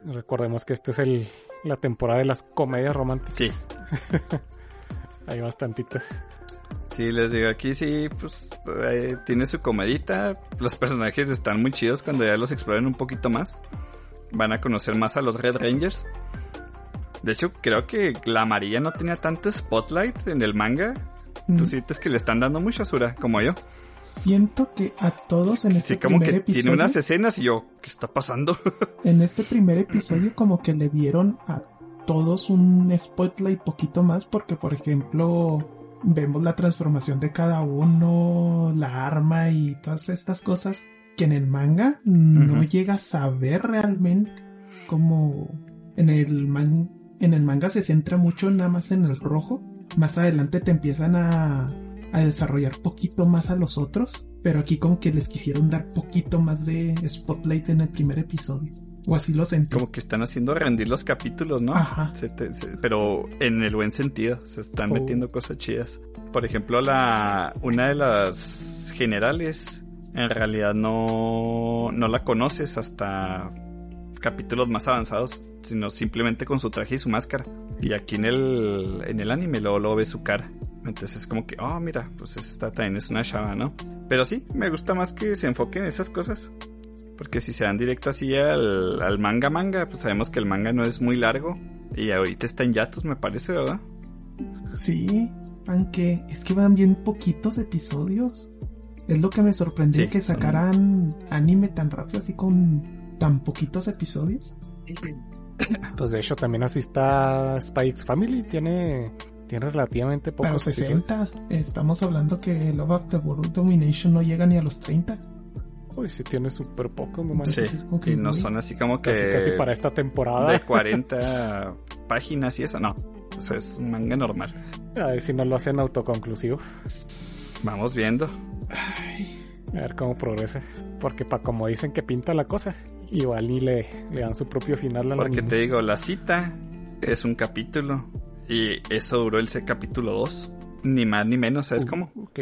recordemos que esta es el, la temporada de las comedias románticas.
Sí,
Hay bastantitas.
Sí, les digo, aquí sí, pues eh, tiene su comedita. Los personajes están muy chidos cuando ya los exploren un poquito más. Van a conocer más a los Red Rangers. De hecho, creo que la amarilla no tenía tanto spotlight en el manga.
Mm.
Tú sientes que le están dando mucha Asura, como yo.
Siento que a todos en este
Sí, como
primer
que
episodio,
tiene unas escenas y yo, ¿qué está pasando?
en este primer episodio como que le dieron a todos un spotlight poquito más porque por ejemplo vemos la transformación de cada uno, la arma y todas estas cosas que en el manga no llegas a ver realmente. Es como en el man- en el manga se centra mucho nada más en el rojo. Más adelante te empiezan a, a desarrollar poquito más a los otros. Pero aquí como que les quisieron dar poquito más de spotlight en el primer episodio. O así lo sentí.
Como que están haciendo rendir los capítulos, ¿no?
Ajá.
Se te- se- pero en el buen sentido, se están
Oh.
metiendo cosas chidas. Por ejemplo, la una de las generales en realidad no, no la conoces hasta capítulos más avanzados, sino simplemente con su traje y su máscara. Y aquí en el, en el anime luego, luego ves su cara. Entonces es como que, oh, mira, pues esta también es una chava, ¿no? Pero sí, me gusta más que se enfoque en esas cosas. Porque si se dan directo así al, al manga manga, pues sabemos que el manga no es muy largo. Y ahorita está en yatos, me parece, ¿verdad?
Sí, aunque es que van bien poquitos episodios. Es lo que me sorprendió
Sí,
que
son-
sacaran anime tan rápido así con tan poquitos episodios.
Pues de hecho también así está Spikes Family. Tiene, tiene relativamente
Pero
pocos episodios.
60, estamos hablando que Love After World Domination no llega ni a los 30.
Uy, sí tiene súper poco, no
Sí,
que
y no son así como que
Casi, casi para esta temporada.
de 40 páginas y eso, no. O sea, es un manga normal.
A ver si no lo hacen autoconclusivo.
Vamos viendo.
A ver cómo progresa. Porque para como dicen que pinta la cosa, igual ni le, le dan su propio final al
Porque
anime.
te digo, la cita es un capítulo. Y eso duró el capítulo 2. Ni más ni menos, ¿sabes
Uh,
cómo?
Ok.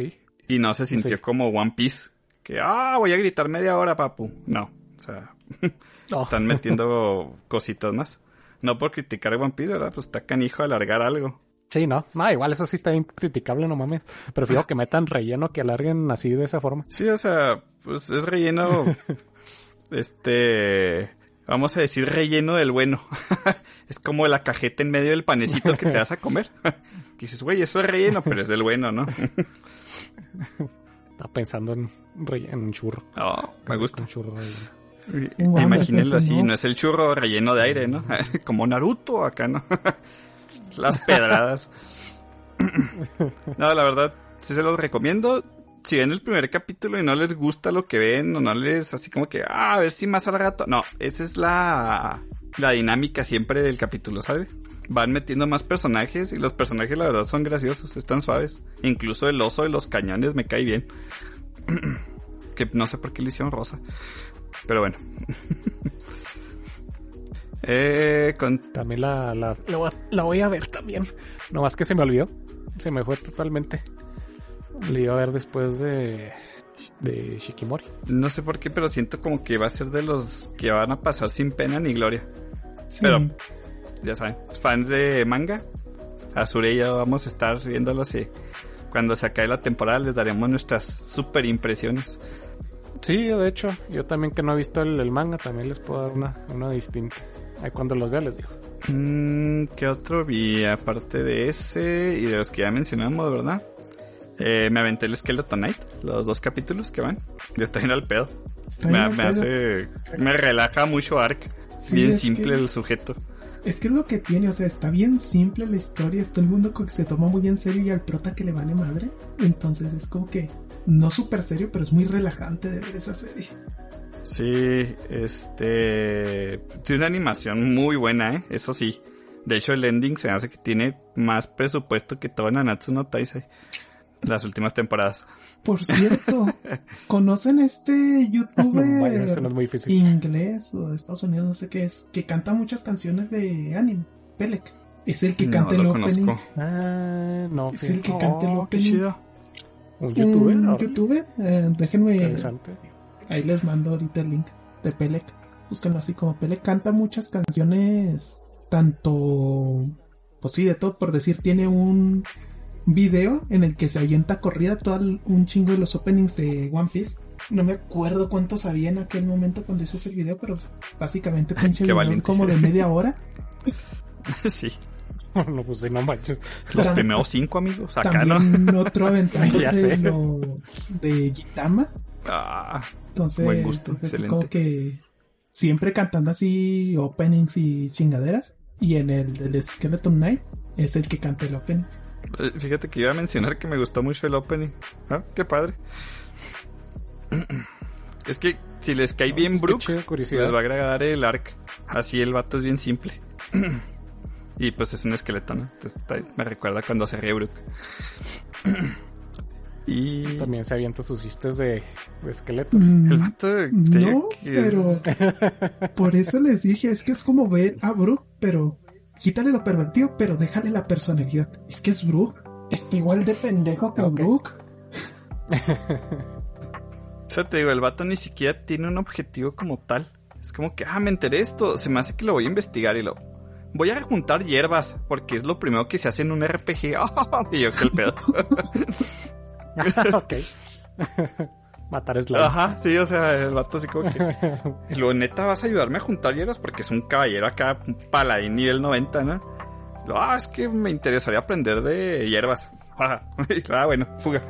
Y no se sintió
Sí.
como One Piece. Que, ah, voy a gritar media hora, papu. No. O sea, están metiendo cositas más. No por criticar a One Piece, ¿verdad? Pues está canijo alargar algo.
Sí, no. No, igual eso sí está bien criticable, no mames. Prefiero que metan relleno que alarguen así de esa forma.
Sí, o sea, pues es relleno. este. Vamos a decir relleno del bueno. es como la cajeta en medio del panecito que te vas a comer. que dices, güey, eso es relleno, pero es del bueno, ¿no?
Estaba pensando en, en un churro.
No, me gusta.
Un churro relleno.
Wow,
Imagínenlo así,
no.
no es el churro relleno de aire, ¿no? Como Naruto acá, ¿no? Las pedradas. No, la verdad, sí se los recomiendo. Si ven el primer capítulo y no les gusta lo que ven, o no les así como que, ah, a ver si más al rato. No, esa es la, la dinámica siempre del capítulo, ¿sabe? Van metiendo más personajes y los personajes la verdad son graciosos, están suaves. Incluso el oso de los cañones me cae bien. que no sé por qué le hicieron rosa. Pero bueno. eh, con...
También la, la, la voy a- la voy a ver también. No más que se me olvidó. Se me fue totalmente. Le iba a ver después de, de Shikimori.
No sé por qué, pero siento como que va a ser de los que van a pasar sin pena ni gloria.
Sí.
Pero, ya saben, fans de manga, Azure y yo vamos a estar viéndolos y cuando se acabe la temporada les daremos nuestras super impresiones.
Sí, de hecho, yo también que no he visto el, el manga, también les puedo dar una, una distinta. Ahí cuando los vea les digo.
Mm, ¿Qué otro vi aparte de ese y de los que ya mencionamos, verdad? Eh, me aventé el Skeleton Knight, los dos capítulos que van. Estoy en el pedo.
Está
Me,
al
hace. Me relaja mucho Ark.
Sí,
Bien simple
que-
el sujeto.
Es que es lo que tiene, o sea, está bien simple la historia, es todo el mundo que se toma muy en serio y al prota que le vale madre. Entonces es como que no súper serio, pero es muy relajante de ver esa serie.
Sí, este. Tiene una animación muy buena, ¿eh? Eso sí. De hecho, el ending se hace que tiene más presupuesto que todo Nanatsu no Taisei. Las últimas temporadas.
Por cierto, ¿conocen este
Bueno, eso no
youtuber
es muy difícil.
inglés o de Estados Unidos, no sé qué es, que canta muchas canciones de anime? Pelec. Es el que
No
canta el
lo
opening.
conozco.
Ah, no.
Es el que canta el
Oh, qué
opening.
chido.
Un youtuber.
Un youtuber, eh, déjenme,
Interesante.
ahí les mando ahorita el link de Pelec. Búsquenlo así como Pelec canta muchas canciones, tanto, pues sí, de todo, por decir, tiene un video en el que se avienta corrida todo el- un chingo de los openings de One Piece. No me acuerdo cuántos había en aquel momento cuando hizo ese video, pero básicamente pinche como de media hora.
sí.
no, pues sí, no manches.
Los
Tam-
primeros cinco amigos acá, ¿no?
También otro
Ya
aventándose
sé.
los de Gitama.
Ah,
Entonces,
Buen gusto,
pues,
excelente.
como que siempre cantando así openings y chingaderas. Y en el del Skeleton Knight es el que canta el opening.
Eh, fíjate que iba a mencionar que me gustó mucho el opening. Ah, qué padre. Es que si les cae bien
Pues
Brook,
curiosidad.
les va a agradar el arc. Así el vato es bien simple. y pues es un esqueleto, ¿no? Entonces, me recuerda cuando se ríe Brook. y
También se avienta sus chistes de, de esqueletos.
Mm,
el vato
no,
que
pero
es-
por eso les dije, es que es como ver a Brook, pero quítale lo pervertido, pero déjale la personalidad. Es que es Brook. Está igual de pendejo que
Ok.
Brook.
O sea, te digo, el vato ni siquiera tiene un objetivo como tal. Es como que, ah, me enteré esto, se me hace que lo voy a investigar y lo... Voy a juntar hierbas, porque es lo primero que se hace en un RPG. y yo, que el pedo.
ok. Matar slimes.
Ajá, sí, o sea, el vato así como que... Luego, neta, vas a ayudarme a juntar hierbas porque es un caballero acá, un paladín nivel 90, ¿no? Lo, ah, es que me interesaría aprender de hierbas. Ah, bueno, fuga.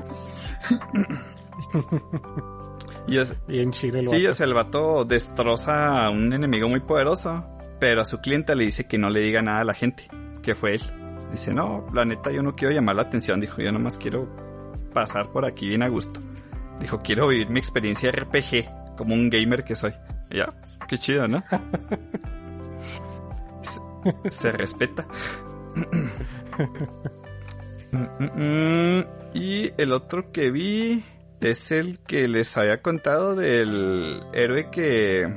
y es,
Bien chido el
Sí,
vato.
o sea, el vato destroza a un enemigo muy poderoso, pero a su clienta le dice que no le diga nada a la gente, que fue él. Dice, no, la neta yo no quiero llamar la atención, dijo, yo nomás quiero pasar por aquí bien a gusto. Dijo, quiero vivir mi experiencia RPG, como un gamer que soy. Y ya, qué chido, ¿no? se, se respeta. Mm, mm, mm. y el otro que vi es el que les había contado del héroe que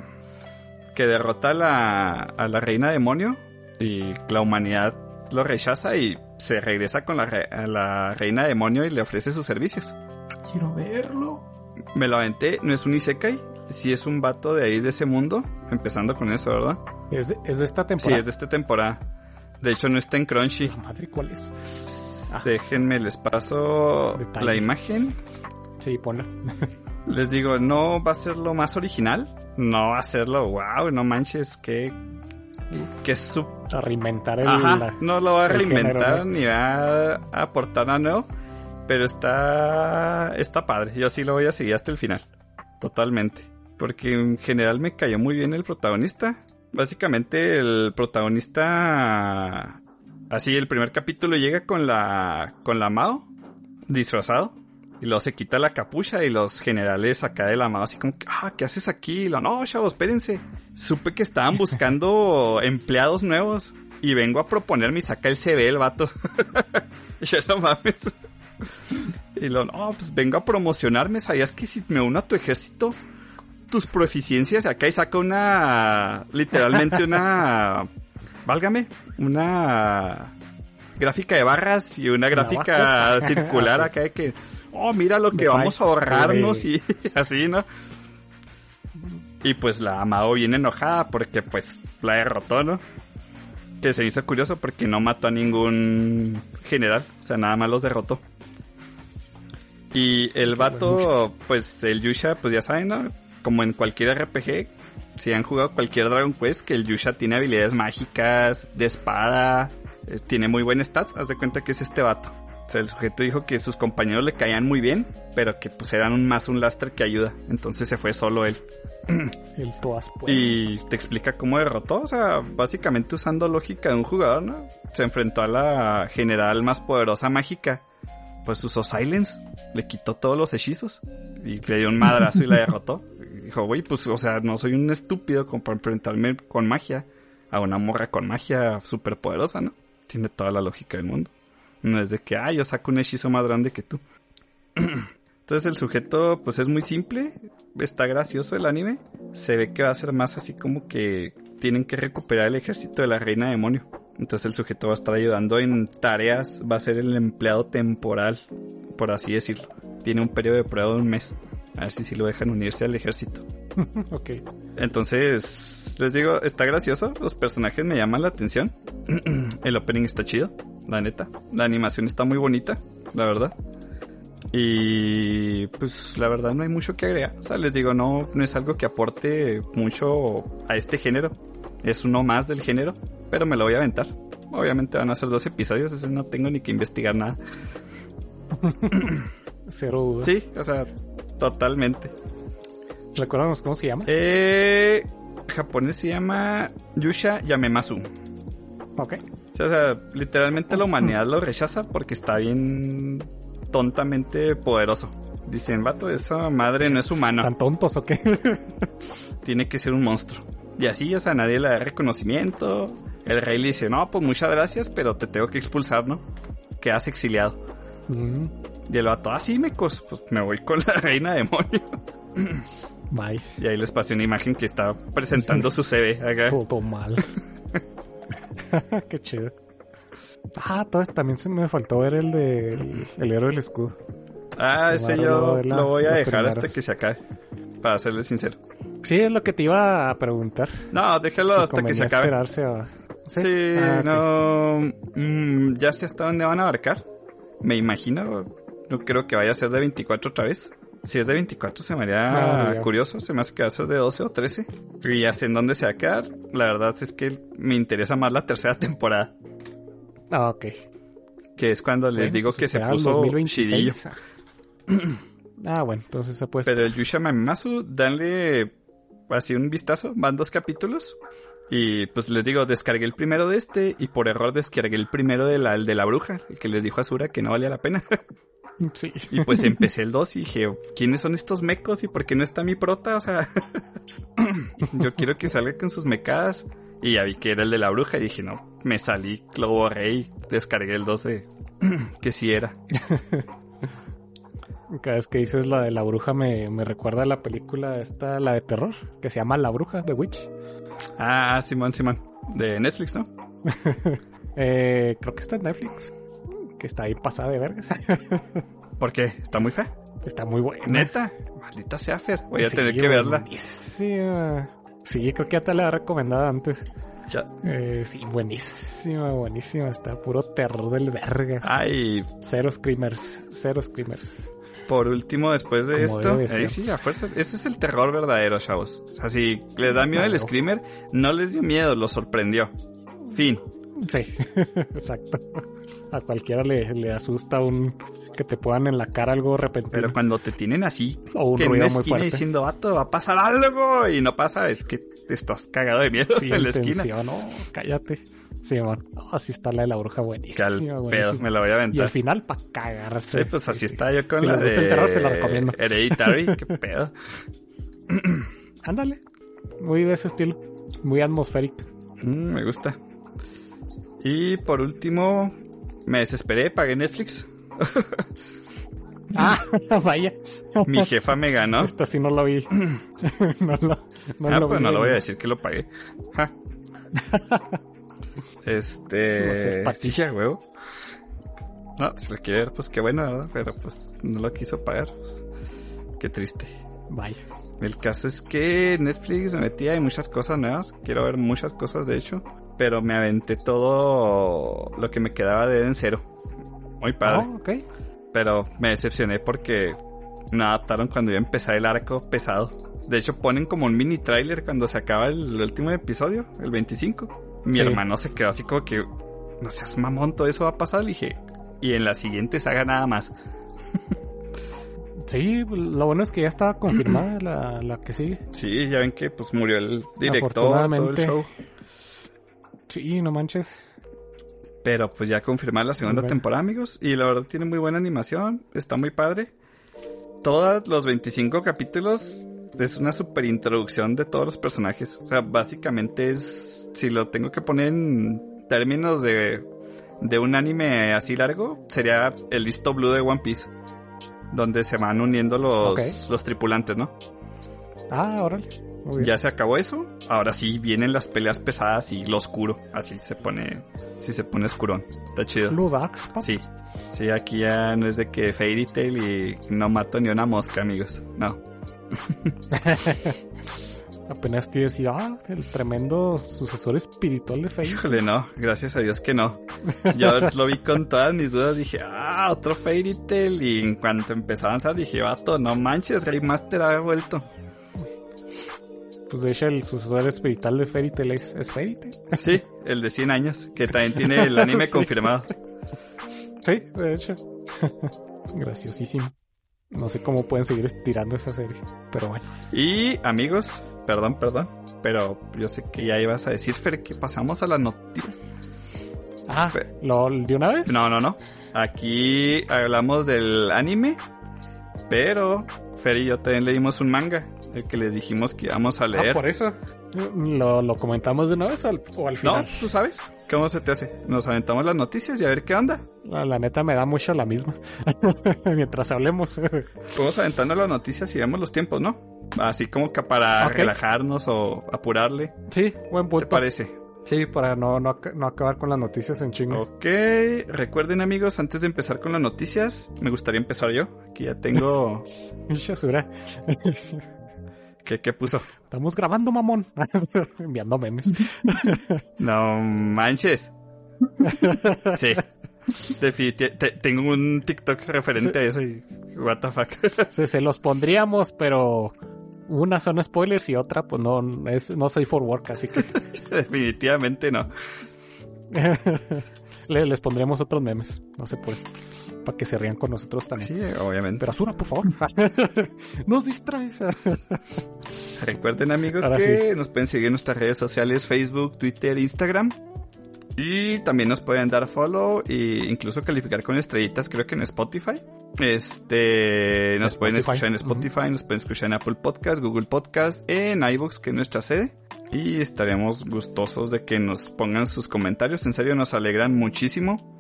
que derrota a la, a la reina demonio y la humanidad lo rechaza y se regresa con la, re- a la reina demonio y le ofrece sus servicios.
Quiero verlo.
Me lo aventé, no es un isekai, sí es un vato de ahí de ese mundo, empezando con eso, ¿verdad?
¿Es, de, es de esta
Sí,
temporada.
es de esta temporada. De hecho, no está en Crunchy.
Madre, ¿cuál es? Ah.
Déjenme, les paso
Detalle.
la imagen.
Sí, ponla.
Les digo, no va a ser lo más original. No va a ser lo wow, no manches, que. Que su.
A reinventar el...
Ajá,
la-
no lo va a reinventar
género, ¿no?
ni va a aportar nada nuevo. Pero está. Está padre. Yo sí lo voy a seguir hasta el final. Totalmente. Porque en general me cayó muy bien el protagonista. Básicamente el protagonista... Así, el primer capítulo llega con la... con la Mao, disfrazado. Y luego se quita la capucha y los generales acá de la Mao así como, ah, ¿qué haces aquí? Y lo, no, chavos, espérense. Supe que estaban buscando empleados nuevos. Y vengo a proponerme y saca el CV el vato. y yo no mames. Y lo, no, pues vengo a promocionarme. ¿Sabías que si me uno a tu ejército, tus proficiencias acá y saca una, literalmente una, válgame, una gráfica de barras y una gráfica circular acá de que, oh, mira lo que vamos a ahorrarnos y así, ¿no? Y pues la Amado viene enojada porque pues la derrotó, ¿no? Que se hizo curioso porque no mató a ningún general, o sea, nada más los derrotó. Y el vato, pues el Yusha, pues ya saben, ¿no? Como en cualquier RPG, si han jugado cualquier Dragon Quest, que el Yusha tiene habilidades mágicas, de espada, eh, tiene muy buen stats, haz de cuenta que es este vato. O sea, el sujeto dijo que sus compañeros le caían muy bien, pero que pues eran más un lastre que ayuda. Entonces se fue solo él.
El toas
Y te explica cómo derrotó, o sea, básicamente usando lógica de un jugador, ¿no? Se enfrentó a la general más poderosa mágica. Pues usó Silence, le quitó todos los hechizos y le dio un madrazo y la derrotó. Y dijo, güey, pues, o sea, no soy un estúpido como para enfrentarme con magia a una morra con magia súper poderosa, ¿no? Tiene toda la lógica del mundo. No es de que, ah, yo saco un hechizo más grande que tú. Entonces el sujeto, pues es muy simple. Está gracioso el anime. Se ve que va a ser más así como que tienen que recuperar el ejército de la reina demonio. Entonces el sujeto va a estar ayudando en tareas. Va a ser el empleado temporal, por así decirlo. Tiene un periodo de prueba de un mes. A ver si sí lo dejan unirse al ejército.
ok.
Entonces, les digo, está gracioso. Los personajes me llaman la atención. el opening está chido, la neta. La animación está muy bonita, la verdad. Y pues la verdad no hay mucho que agregar. O sea, les digo, no, no es algo que aporte mucho a este género. Es uno más del género, pero me lo voy a aventar. Obviamente van a ser dos episodios, así no tengo ni que investigar nada.
Cero dudas.
Sí, o sea, totalmente.
¿Recordamos cómo se llama?
Eh, japonés se llama Yusha Yamemasu.
Ok.
O sea, o sea, literalmente la humanidad lo rechaza porque está bien tontamente poderoso. Dicen, vato, esa madre no es humana.
¿Tan tontos o qué?
Tiene que ser un monstruo. Y así, o sea, nadie le da reconocimiento. El rey le dice, no, pues muchas gracias, pero te tengo que expulsar, ¿no? Quedas exiliado.
Mm,
Y el vato, así me cos, pues me voy con la reina demonio.
Bye.
Y ahí les pasé una imagen que está presentando su CV acá.
Todo mal. qué chido. Ah, todo, también se me faltó ver el de el, el héroe del escudo.
Ah, ese yo
lo de la-
lo voy a dejar hasta que se acabe. Para serles sincero.
Sí, es lo que te iba a preguntar.
No, déjalo
Si
hasta que se acabe.
esperarse a...
Sí,
Ah,
no. mm, ya sé hasta dónde van a abarcar. Me imagino. No creo que vaya a ser de 24 otra vez. Si es de 24 se me haría curioso. Se me hace que va a ser de 12 o 13. Y ya sé en dónde se va a quedar. La verdad es que me interesa más la tercera temporada.
Ah, ok.
Que es cuando les
Bueno,
digo
pues
que se puso
2026.
chidillo.
Ah, bueno, entonces se puede...
Pero el Yusha Mamasu, danle así un vistazo. Van dos capítulos. Y pues les digo, descargué el primero de este y por error descargué el primero de la, el de la bruja, el que les dijo a Sura que no valía la pena.
Sí.
Y pues empecé el 2 y dije, ¿quiénes son estos mecos y por qué no está mi prota? O sea, yo quiero que salga con sus mecadas. Y ya vi que era el de la bruja y dije, no, me salí, lo borré y descargué el 2 de que sí era.
Cada vez que dices la de la bruja me, me recuerda a la película esta, la de terror, que se llama La Bruja, The Witch.
Ah, Simón, Simón, de Netflix, ¿no?
Eh, creo que está en Netflix. Que está ahí pasada de vergas.
¿Por qué? ¿Está muy fea?
está muy buena.
Neta, maldita sea Fer, voy a
Sí,
tener que verla.
Buenísima. Sí, creo que ya te la he recomendado antes.
Ya.
Eh, sí, buenísima, buenísima. Está puro terror del vergas.
Ay,
Cero screamers, cero screamers.
por último, después de
Como
esto,
ser.
sí, a fuerzas, ese es el terror verdadero, chavos. O sea, si les da miedo el screamer, no les dio miedo, los sorprendió. Fin.
Sí, exacto. A cualquiera le, le asusta un que te puedan en la cara algo repentino.
Pero cuando te tienen así,
o un
que en
ruido
una
muy
esquina
fuerte.
diciendo, vato, va a pasar algo, y no pasa, es que te estás cagado de miedo
Sí,
en la
en
esquina.
no, cállate. Sí, man. Oh, así está la de la bruja buenísima.
al pedo, me lo voy a
Y
aventar.
al final, para cagarse.
Sí, pues así está yo con
Si
la
les gusta el
de
terror, se la recomiendo.
Hereditary, qué pedo.
Ándale. Muy de ese estilo. Muy atmosférico.
Mm, me gusta. Y por último, me desesperé, pagué Netflix.
Ah, vaya.
Mi jefa me ganó.
Esta sí no lo vi. no lo, no
ah,
lo
pues
vi
no lo voy a decir que lo pagué. Ja. Este.
ser pa' ti.
Sí, a huevo. No, si lo quiere ver, pues qué bueno, ¿verdad? Pero pues no lo quiso pagar. Pues, qué triste.
Vaya.
El caso es que Netflix me metía en muchas cosas nuevas. Quiero ver muchas cosas, de hecho. Pero me aventé todo lo que me quedaba de en cero. Muy padre.
Oh.
Pero me decepcioné porque no adaptaron cuando iba a empezar el arco pesado. De hecho, ponen como un mini trailer cuando se acaba el último episodio, el 25. Mi
Sí.
hermano se quedó así como que, no seas mamón, todo eso va a pasar. Le dije, y en la siguiente saga nada más.
Sí, lo bueno es que ya estaba confirmada la, la que sigue.
Sí, ya ven que pues murió el director, todo el show.
Sí, no manches.
Pero pues ya confirmar la segunda
Bueno.
temporada, amigos. Y la verdad tiene muy buena animación. Está muy padre. Todos los 25 capítulos es una super introducción de todos los personajes. O sea, básicamente es, si lo tengo que poner en términos de, de un anime así largo, sería el listo blue de One Piece. Donde se van uniendo los, los tripulantes, ¿no?
Ah, órale. Muy bien.
Ya se acabó eso. Ahora sí vienen las peleas pesadas y lo oscuro. Así se pone, sí se pone oscurón. Está chido.
Blue Darks.
Sí, sí, aquí ya no es de que Fairy Tail y no mato ni una mosca, amigos. No.
Apenas te iba a decir, ah, el tremendo sucesor espiritual de Fate.
Híjole, no, gracias a Dios que no. Yo lo vi con todas mis dudas, dije, ah, otro Fairy Tail. Y en cuanto empezó a avanzar, dije, vato, no manches, Master ha vuelto.
Pues de hecho, el sucesor espiritual de Fairy Tail es, es Fairy Tail.
Sí, el de 100 años, que también tiene el anime
Sí.
confirmado.
Sí, de hecho. Graciosísimo. No sé cómo pueden seguir estirando esa serie, pero bueno.
Y amigos, perdón, perdón, pero yo sé que ya ibas a decir, Fer, que pasamos a las noticias.
Ah, ¿lo de una vez?
No, no, no. Aquí hablamos del anime, pero Fer y yo también leímos un manga, el que les dijimos que íbamos a
Ah,
leer.
por eso. ¿Lo, lo comentamos de una vez al, o al
no,
final?
tú sabes. ¿Cómo se te hace? Nos aventamos las noticias y a ver qué onda.
La, la neta me da mucho la misma. Mientras hablemos.
Vamos aventando las noticias y vemos los tiempos, ¿no? Así como que para relajarnos o apurarle.
sí, buen
¿Te
punto.
parece?
Sí, para no, no, no acabar con las noticias en chingo.
Ok, recuerden amigos, antes de empezar con las noticias, me gustaría empezar yo. Aquí ya tengo...
Shazura.
¿Qué, qué puso?
Estamos grabando, mamón. Enviando memes.
No manches. Sí. Definitivamente. Tengo un TikTok referente a eso y. What the fuck.
se, se los pondríamos, pero una son spoilers y otra, pues no, es, no soy for work, así que
Definitivamente no.
le- les pondríamos otros memes. No se puede. Para que se rían con nosotros también.
Sí, obviamente.
Pero Azura, por favor. Nos distraes.
Recuerden, amigos,
Ahora
que nos pueden seguir en nuestras redes sociales: Facebook, Twitter, Instagram. Y también nos pueden dar follow e incluso calificar con estrellitas, creo que en Spotify. Este, nos pueden escuchar en Spotify, nos pueden escuchar en Apple Podcast, Google Podcast, en iBooks, que es nuestra sede. Y estaremos gustosos de que nos pongan sus comentarios. En serio, nos alegran muchísimo.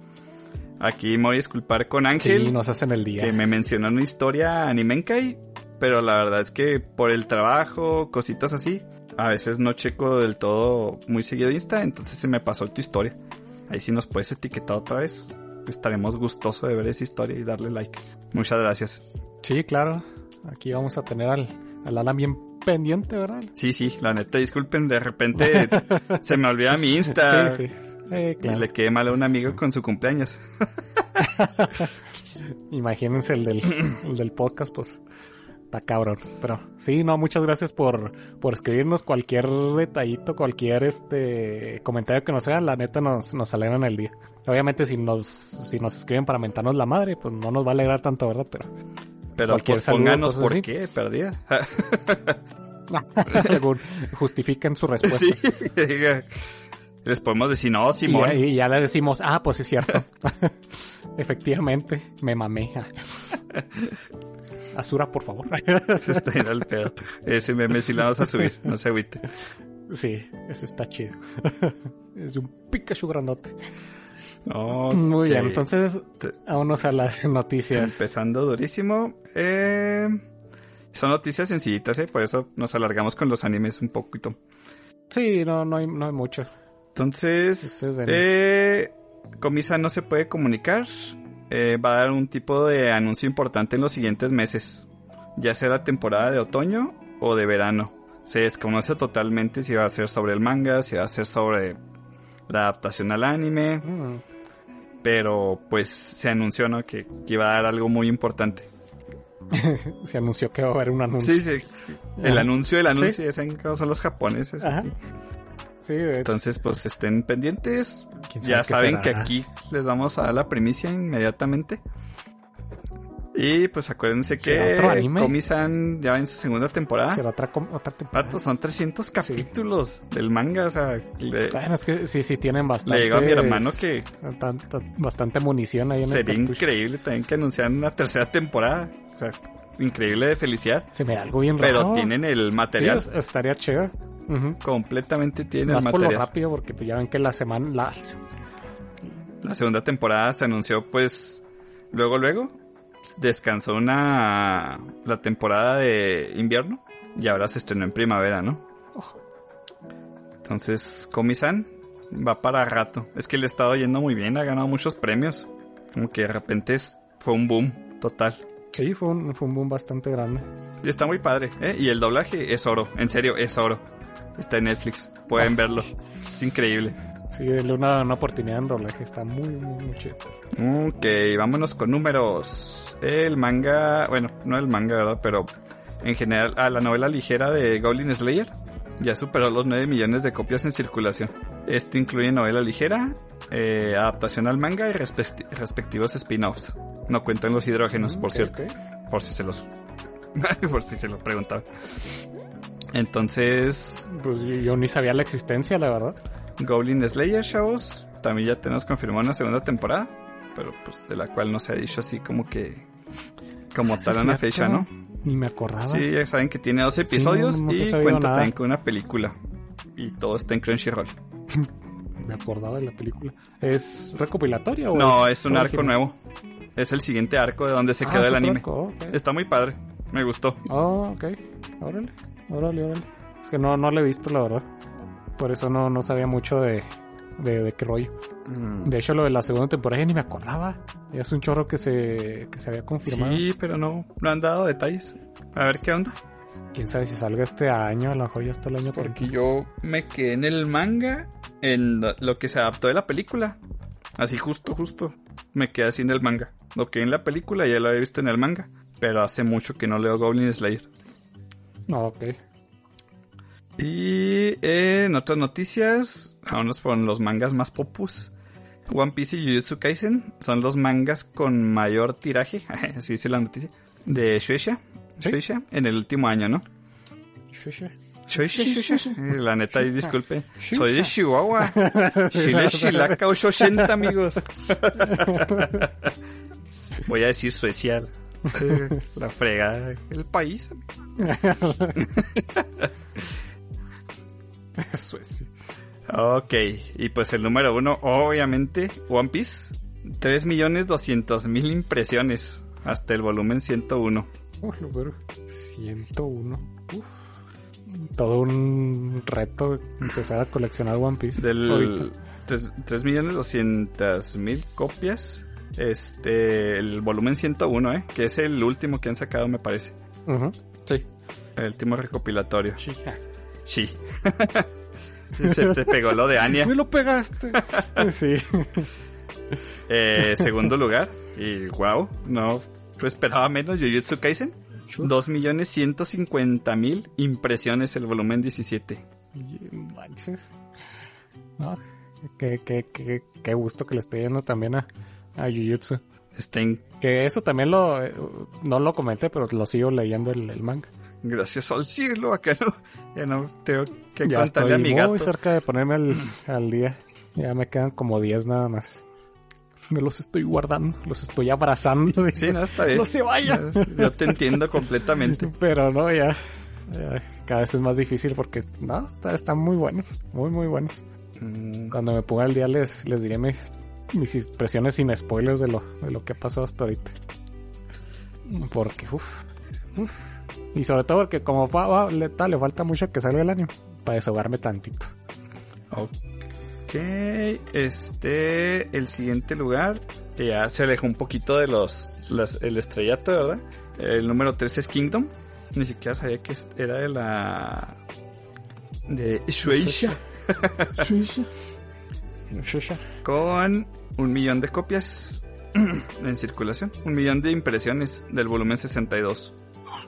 Aquí me voy a disculpar con Ángel
Sí, nos hacen el día.
que me mencionó una historia Animenkai, pero la verdad es que por el trabajo, cositas así, a veces no checo del todo muy seguido Insta, entonces se me pasó tu historia. Ahí sí nos puedes etiquetar otra vez. Estaremos gustosos de ver esa historia y darle like. Muchas gracias.
Sí, claro. Aquí vamos a tener al, al Alan bien pendiente, ¿verdad?
Sí, sí, la neta, disculpen, de repente se me olvida mi Insta
Sí, sí. Eh,
y le quedé mal a un amigo con su cumpleaños.
Imagínense el del, el del podcast, pues está cabrón. Pero sí, no, muchas gracias por, por escribirnos cualquier detallito, cualquier este comentario que nos hagan, la neta nos, nos alegran el día. Obviamente si nos, si nos escriben para mentarnos la madre, pues no nos va a alegrar tanto, ¿verdad? Pero
Pero
Cualquier
pues
saludo,
pónganos por
así.
qué, perdida.
algún- justifiquen su respuesta.
sí. Les podemos decir, no,
Y
Simón.
ya, y ya le decimos, ah, pues es cierto. Efectivamente, me mamé. Azura, por favor.
Se está yendo al pedo. Ese meme sí lo vamos a subir, no se agüite.
sí, ese está chido. es un Pikachu grandote. Muy bien, entonces, vámonos a las noticias.
Empezando durísimo. Eh, son noticias sencillitas, ¿eh? Por eso nos alargamos con los animes un poquito.
Sí, no, no hay, no hay mucho.
Entonces,
Este
eh, Comisa no se puede comunicar. Eh, va a dar un tipo de anuncio importante en los siguientes meses. Ya sea la temporada de otoño o de verano. Se desconoce totalmente si va a ser sobre el manga, si va a ser sobre la adaptación al anime.
Mm,
Pero pues se anunció, ¿no? Que, que iba a dar algo muy importante.
Se anunció que va a haber un anuncio.
Sí, sí. El anuncio, el anuncio,
Sí.
ya saben cómo son los japoneses.
Ajá. Sí, de hecho.
Entonces, pues estén pendientes.
¿Quién sabe
Ya saben
será?
que aquí les vamos a dar la primicia inmediatamente. Y pues acuérdense
¿Será
que
otro anime?
Komi-san ya va en su segunda temporada.
será otra, com- otra temporada.
Son 300 capítulos del manga, o sea, le,
Bueno, es que sí, sí tienen bastante.
le digo a mi hermano que
tan- tan- bastante munición ahí en
sería
el cartucho.
increíble también que anunciaran una tercera temporada. O sea, increíble de felicidad.
Se me da algo bien
Pero
raro.
tienen el material.
es- estaría chido.
Completamente tienen
Más
el
por lo
material.
rápido, porque pues ya ven que la semana. La,
La segunda temporada se anunció pues luego luego. Descansó una la temporada de invierno y ahora se estrenó en primavera, ¿no? Entonces, Komi-san va para rato. Es que le ha estado yendo muy bien, ha ganado muchos premios. Como que de repente es- fue un boom total.
sí, fue un, fue un boom bastante grande.
Y está muy padre, ¿eh? Y el doblaje es oro, en serio, es oro. Está en Netflix, pueden
Ah,
verlo.
sí.
Es increíble.
Sí, denle una, una oportunidad en doblaje. Está muy, muy, muy chido.
Ok, vámonos con números. El manga, bueno, no el manga, ¿verdad? Pero en general, a la novela ligera de Goblin Slayer ya superó los 9 millones de copias en circulación. Esto incluye novela ligera, eh, adaptación al manga y respecti- respectivos spin-offs. No cuentan los hidrógenos, por cierto, por si se los... por si se lo preguntaba. Entonces,
Pues yo, ni sabía la existencia, la verdad.
Goblin Slayer Shows. También ya tenemos confirmado una segunda temporada. Pero pues de la cual no se ha dicho así como que. Como tal una fecha, ¿no?
Ni me acordaba.
Sí, ya saben que tiene 12
Sí,
episodios
no- no se
y cuenta
nada.
también con una película. Y todo está en Crunchyroll.
Me acordaba de la película. ¿Es recopilatoria o
No, es un arco nuevo. Es el siguiente arco de donde se
Ah,
quedó el anime.
arco.
Está muy padre. Me gustó.
Oh, ok. Órale, órale, órale. Es que no, no lo he visto, la verdad. Por eso no, no sabía mucho de, de, de qué rollo. De hecho, lo de la segunda temporada ya ni me acordaba. Ya es un chorro que se, que se había confirmado.
Sí, pero no, no han dado detalles. A ver qué onda.
Quién sabe si salga este año, a lo mejor ya está el año que
Porque yo me quedé en el manga, en lo que se adaptó de la película. Así justo, justo. Me quedé así en el manga. Lo que en la película ya lo había visto en el manga. Pero hace mucho que no leo Goblin Slayer.
No, ok.
Y eh, en otras noticias, vámonos por los mangas más popus. One Piece y Jujutsu Kaisen son los mangas con mayor tiraje, así dice la noticia, de Shueisha,
Sí.
Shueisha en el último año, ¿no?
Shusha.
Shueisha, Shueisha. Eh, La neta, disculpe.
Shueisha.
Soy de Chihuahua. Chile, Chilaca, 80 amigos. Voy a decir Suecia. La fregada. El país.
Suecia.
Ok, y pues el número uno, obviamente, One Piece. 3.200.000 impresiones hasta el volumen 101.
Oh, lo vergo. 101. Uf. Todo un reto empezar a coleccionar One Piece.
Del
ahorita.
3.200.000 copias. Este, el volumen 101, ¿eh? Que es el último que han sacado, me parece.
Sí.
El último recopilatorio.
Sí.
Sí. Se te pegó lo de Anya.
Me lo pegaste. sí.
Eh, segundo lugar. Y wow, no esperaba menos. Jujutsu Kaisen. 2.150.000 impresiones el volumen 17.
Y Manches. No, qué, qué, qué, qué gusto que le esté yendo también a, a Jujutsu.
En-
Que eso también lo, eh, no lo comenté, pero lo sigo leyendo el, el manga.
gracias al cielo, acá no, ya no tengo que
ya
contarle a
estoy
mi
muy
gato.
cerca de ponerme al, al día. Ya me quedan como 10 nada más. Me los estoy guardando, los estoy abrazando.
Sí, no, está bien.
No se vayan.
Yo te entiendo completamente.
Pero no, ya, ya, Cada vez es más difícil porque no, está- están muy buenos. Muy, muy buenos.
Mm,
Cuando me ponga al día les, les diré mis, mis impresiones sin spoilers de lo, de lo que ha pasado hasta ahorita. Porque, uff, Y sobre todo porque como va- le, ta- le falta mucho que salga el año. Para desahogarme tantito.
Ok, este, el siguiente lugar, ya se alejó un poquito de los, las- el estrellato, ¿verdad? El número 3 es Kingdom. Ni siquiera sabía que era de la... De Shueisha.
Shueisha.
Con un millón de copias en circulación. Un millón de impresiones del volumen 62.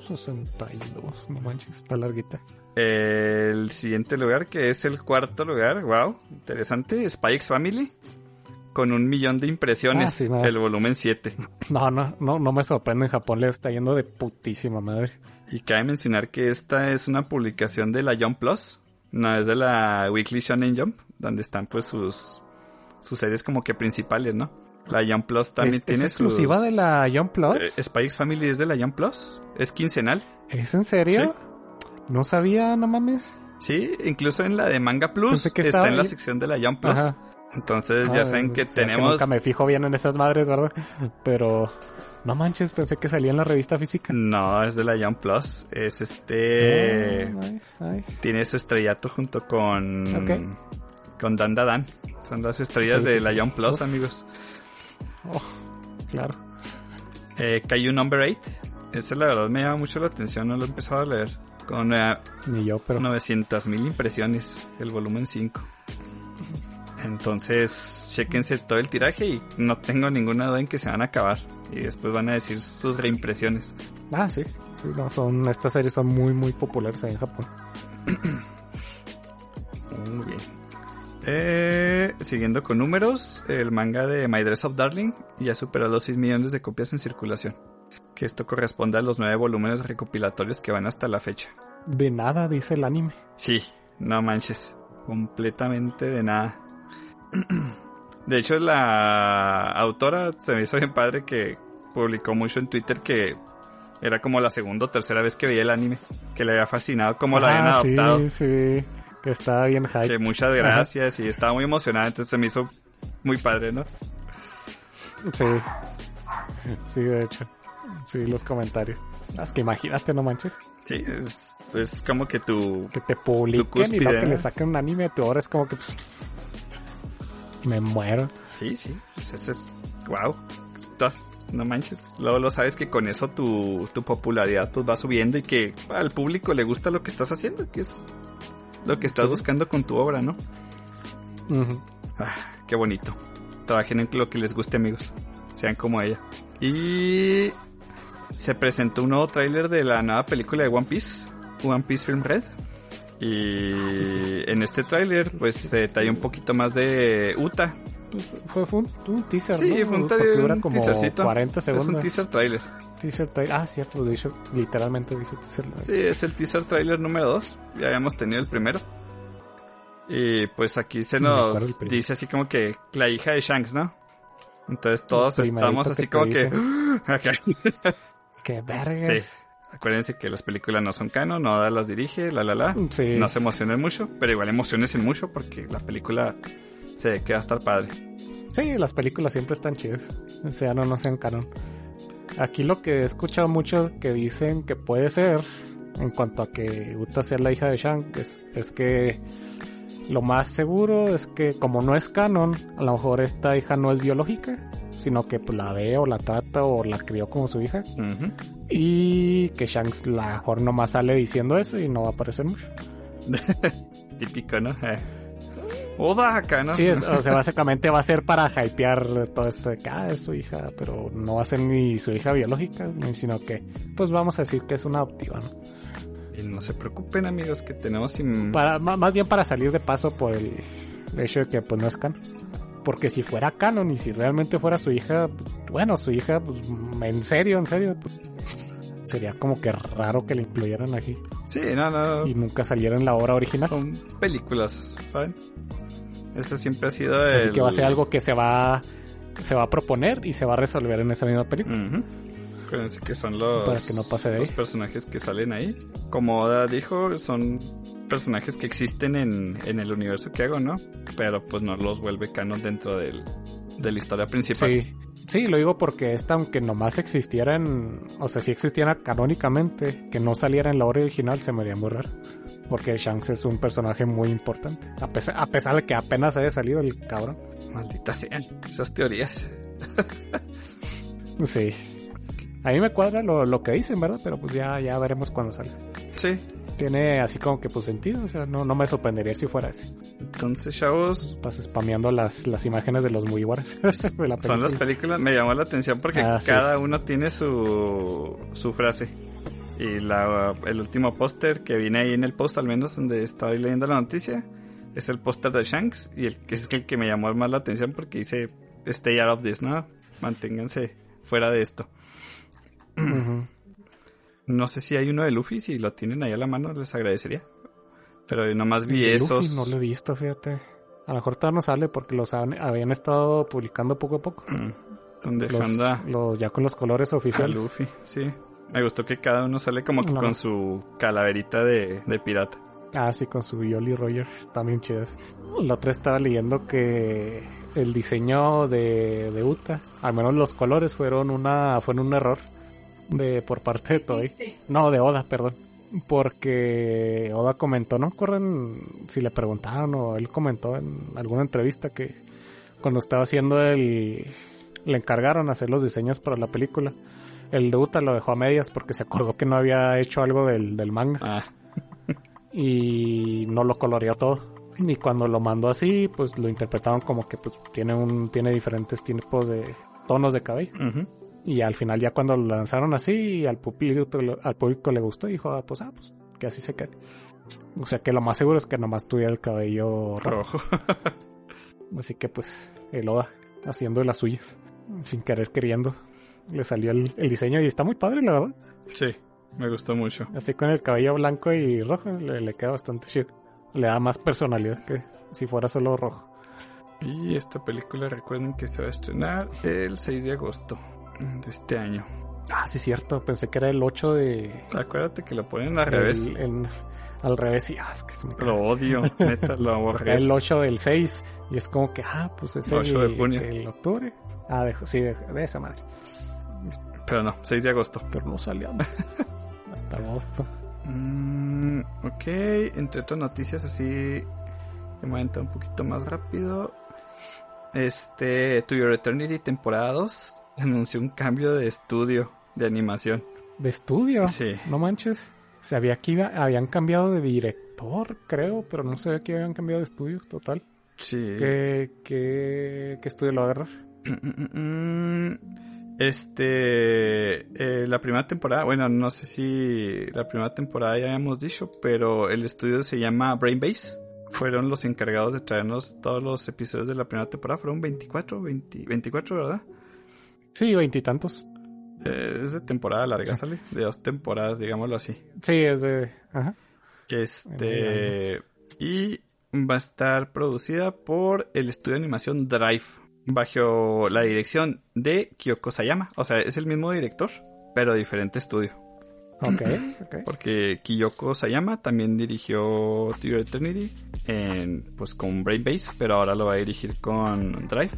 62, no manches, está larguita.
El siguiente lugar, que es el cuarto lugar, wow, interesante, X Family. Con un millón de impresiones,
Ah, sí,
el volumen 7.
No, no, no, no me sorprende. En Japón le está yendo de putísima madre.
Y cabe mencionar que esta es una publicación de la Jump Plus, no es de la Weekly Shonen Jump, donde están pues sus, sus series como que principales, ¿no? La Jump Plus también
¿Es,
tiene
es exclusiva
sus-
de la Young Plus?
Eh, X Family es de la Jump Plus, es quincenal.
¿Es en serio? No sabía, no mames.
Sí, incluso en la de Manga Plus
que
está en la sección de la Jump Plus.
Ajá.
Entonces ya
Ah,
saben que tenemos...
nunca me fijo bien en esas madres, ¿verdad? Pero no manches, pensé que salía en la revista física.
No, es de la Jump Plus. Es este...
Oh, nice, nice.
Tiene su estrellato junto con...
Ok.
Con Dan Da Dan. Son las estrellas
Sí,
de la. Jump Plus, amigos.
Oh, claro.
Eh, Caillou Number 8. Ese la verdad me llama mucho la atención, no lo he empezado a leer. Con eh,
Ni yo, pero
900 mil impresiones, el volumen 5. Entonces, chequense todo el tiraje y no tengo ninguna duda en que se van a acabar. Y después van a decir sus reimpresiones.
Ah, sí. Sí, no, son, estas series son muy, muy populares ahí en Japón.
Muy bien. Eh, siguiendo con números, el manga de My Dress of Darling ya superó los 6 millones de copias en circulación. Que esto corresponde a los 9 volúmenes recopilatorios que van hasta la fecha.
De nada, dice el anime.
Sí, no manches. Completamente de nada. De hecho, la autora se me hizo bien padre que publicó mucho en Twitter que era como la segunda o tercera vez que veía el anime. Que le había fascinado cómo lo habían
Ah,
adoptado.
Sí, sí. Que estaba bien hype.
Que muchas gracias y estaba muy emocionada. Entonces se me hizo muy padre, ¿no?
Sí. Sí, de hecho. Sí, los comentarios. Es que imagínate, no manches.
Sí, es, es como que tu...
Que te publiquen y no que
¿eh?
le saquen un anime a tu hora es como que... pues, me muero.
Sí, sí. Pues ese es... Wow. Estás... No manches. Luego lo sabes que con eso tu, tu popularidad pues va subiendo y que al público le gusta lo que estás haciendo, que es lo que estás
Sí.
buscando con tu obra, ¿no? Ah, qué bonito. Trabajen en lo que les guste, amigos. Sean como ella. Y se presentó un nuevo tráiler de la nueva película de One Piece, One Piece Film Red. Y
Sí, sí.
en este tráiler, pues se detalla un poquito más de Uta.
Pues, fue, fue un, un teaser,
Sí,
¿no?
fue un,
dura
un
como
teasercito.
40
Es un
segundos.
teaser trailer.
Teaser tra- Ah, cierto, hecho, literalmente dice teaser.
Sí, es el teaser trailer número 2. Ya habíamos tenido el primero. Y pues aquí se nos dice así como que la hija de Shanks, ¿no? Entonces todos estamos así como que...
¡Qué vergas!
Sí. Acuérdense que las películas no son canon, no las dirige, la la la.
Sí.
No se emocionen mucho, pero igual emociones mucho porque la película se que va a estar padre.
Sí, las películas siempre están chidas. Sean o no sean canon. Aquí lo que he escuchado muchos que dicen que puede ser, en cuanto a que Uta sea la hija de Shank, es, es que lo más seguro es que como no es canon, a lo mejor esta hija no es biológica, sino que pues, la ve o la trata o la crió como su hija. Y que Shanks la mejor nomás sale diciendo eso y no va a aparecer mucho.
Típico, ¿no? Oda acá, ¿no?
Sí, es- o sea, básicamente va a ser para hypear todo esto de que, ah, es su hija, pero no va a ser ni su hija biológica, ni- sino que, pues vamos a decir que es una adoptiva, ¿no?
Y no se preocupen, amigos, que tenemos sin...
Para, más bien para salir de paso por el hecho de que, pues no es canon. Porque si fuera canon y si realmente fuera su hija, pues, bueno, su hija, pues en serio, en serio, pues, sería como que raro que la incluyeran aquí
Sí, no, no.
y nunca saliera en la obra original.
Son películas, ¿saben? Este siempre ha sido el...
Así que va a ser algo que se va, se va a proponer y se va a resolver en esa misma película.
Ujú. Acuérdense que son los,
Para que no pase de ahí.
los personajes que salen ahí. Como Oda dijo, son personajes que existen en, en el universo que hago, ¿no? Pero pues no los vuelve canon dentro del, de la historia principal.
Sí, sí, lo digo porque esta, aunque nomás existiera en, o sea, si existiera canónicamente, que no saliera en la obra original, se me haría muy raro. Porque Shanks es un personaje muy importante. A pesar, a pesar de que apenas haya salido el cabrón.
Maldita sean esas teorías.
Sí. A mí me cuadra lo, lo que dicen, ¿verdad? Pero pues ya, ya veremos cuando salga.
Sí.
Tiene así como que pues sentido, o sea, no, no me sorprendería si fuera así.
Entonces, chavos,
Estás spameando las, las imágenes de los de la
son las
película.
películas. Me llamó la atención porque
Ah, sí.
cada uno tiene su, su frase. Y la, el último póster que viene ahí en el post, al menos donde estaba leyendo la noticia, es el póster de Shanks. Y el es el que me llamó más la atención porque dice: Stay out of this, ¿no? Manténganse fuera de esto.
Ujú.
No sé si hay uno de Luffy, si lo tienen ahí a la mano, les agradecería. Pero nomás vi
de
esos.
Luffy no lo he visto, fíjate. A lo mejor todavía no sale porque los han- habían estado publicando poco a poco.
Mm, Están
Los,
dejando a-
los- ya con los colores
a
oficiales.
Luffy, sí. Me gustó que cada uno sale como que
No.
con su calaverita de, de pirata.
Ah, sí, con su Yoli Roger. También chidas. La otra estaba leyendo que el diseño de, de Uta, al menos los colores, fueron una fueron un error de por parte de Toei. No, de Oda, perdón. Porque Oda comentó, no recuerdan si le preguntaron o él comentó en alguna entrevista que cuando estaba haciendo el... le encargaron hacer los diseños para la película. El de Uta lo dejó a medias porque se acordó que no había hecho algo del, del manga
Ah,
y no lo coloreó todo. Y cuando lo mandó así, pues lo interpretaron como que pues, tiene un tiene diferentes tipos de tonos de cabello. Y al final ya cuando lo lanzaron así, al público, al público le gustó y dijo, ah, pues, ah, pues que así se quede. O sea que lo más seguro es que nomás tuviera el cabello rojo.
rojo.
Así que pues el Oda haciendo las suyas, sin querer queriendo. Le salió el, el diseño y está muy padre, la verdad.
sí, me gustó mucho.
Así con el cabello blanco y rojo le, le queda bastante chido. Le da más personalidad que si fuera solo rojo.
Y esta película recuerden que se va a estrenar el 6 de agosto de este año.
Ah, sí, cierto. Pensé que era el 8 de.
Acuérdate que lo ponen al revés.
en- al revés. Y, ah, es que se me
Lo odio, neta, lo
Está
aborrezco.
el 8 del 6. Y es como que, ah, pues es
8
el,
de junio.
el octubre. Ah, de, sí, de, de esa madre.
Pero no, 6 de agosto.
Pero no salió. Hasta agosto.
Mm, ok, entre otras noticias así, de momento un poquito más rápido. Este, To Your Eternity temporada 2 anunció un cambio de estudio de animación.
De estudio.
Sí.
No manches. Sabía que iba, habían cambiado de director, creo, pero no sabía que habían cambiado de estudio total.
Sí.
¿Qué, qué, qué estudio lo va a agarrar?
Mm, Este, eh, la primera temporada, bueno, no sé si la primera temporada ya habíamos dicho, pero el estudio se llama Brainbase. Fueron los encargados de traernos todos los episodios de la primera temporada. Fueron 24, 20 24, ¿verdad?
Sí, veintitantos.
Eh, es de temporada larga, sale. De dos temporadas, digámoslo así.
Sí, es de... Ajá.
Este, y va a estar producida por el estudio de animación Drive, bajo la dirección de Kyoko Sayama. O sea, es el mismo director, pero diferente estudio.
Ok, ok.
Porque Kyoko Sayama también dirigió Your Eternity en, pues con Brainbase, pero ahora lo va a dirigir con Drive.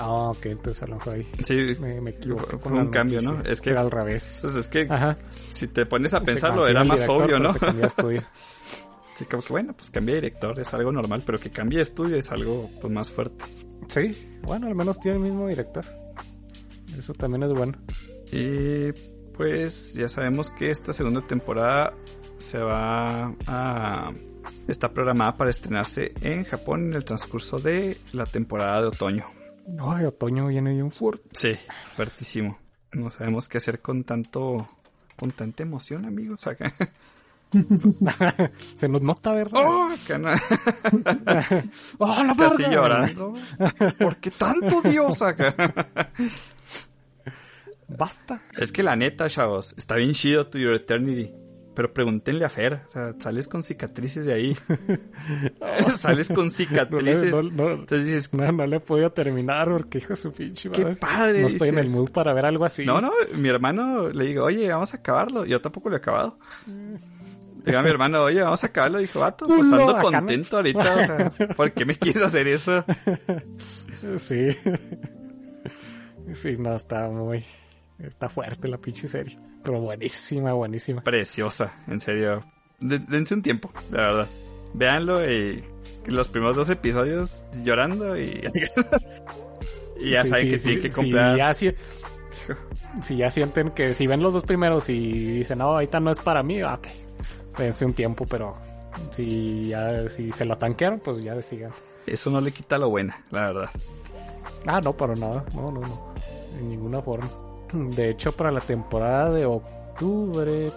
Ah, ok, entonces a lo mejor ahí
Sí,
me, me equivoqué.
Fue- un cambio,
noticia.
¿no? Es que-
Era al revés.
pues es que
Ajá.
si te pones a pensarlo, era más obvio, ¿no? Sí, como que bueno, pues cambia de director, es algo normal, pero que cambie de estudio es algo pues más fuerte.
Sí, bueno, al menos tiene el mismo director. Eso también es bueno.
Y pues ya sabemos que esta segunda temporada se va a... Está programada para estrenarse en Japón en el transcurso de la temporada de otoño.
Ay, otoño viene bien fuerte.
Sí, fuertísimo. No sabemos qué hacer con tanto... Con tanta emoción, amigos. Acá.
Se nos nota, ¿verdad?
Oh,
¡Oh, la
Casi llorando. ¿Por qué tanto Dios acá?
Basta.
Es que la neta, chavos, está bien chido tu Your Eternity. Pero pregúntenle a Fer, o sea, sales con cicatrices de ahí. sales con cicatrices.
no- no-
Entonces dices,
no, no le he podido terminar porque hijo de su pinche
qué
madre.
padre.
No estoy en el mood para ver algo así.
No, no, mi hermano le digo, oye, vamos a acabarlo. Yo tampoco lo he acabado. Digo a mi hermano, oye, vamos a acabarlo. Dijo, vato, pues
No,
ando
no.
contento ahorita. O sea, ¿por qué me quieres hacer eso?
Sí. Sí, no, está muy... Está fuerte la pinche serie. Pero buenísima, buenísima.
Preciosa, en serio. De- dense un tiempo, la verdad. Véanlo y los primeros dos episodios llorando y, y ya
Sí,
saben
sí,
que
sí,
tienen que
sí,
comprar.
ya si, si ya sienten que si ven los dos primeros y dicen, no, ahorita no es para mí, ok. Dense un tiempo, pero si ya si se lo tanquearon, pues ya sigan.
Eso no le quita lo buena, la verdad.
Ah, no, para nada. No, no, no. En ninguna forma. De hecho, para la temporada de octubre,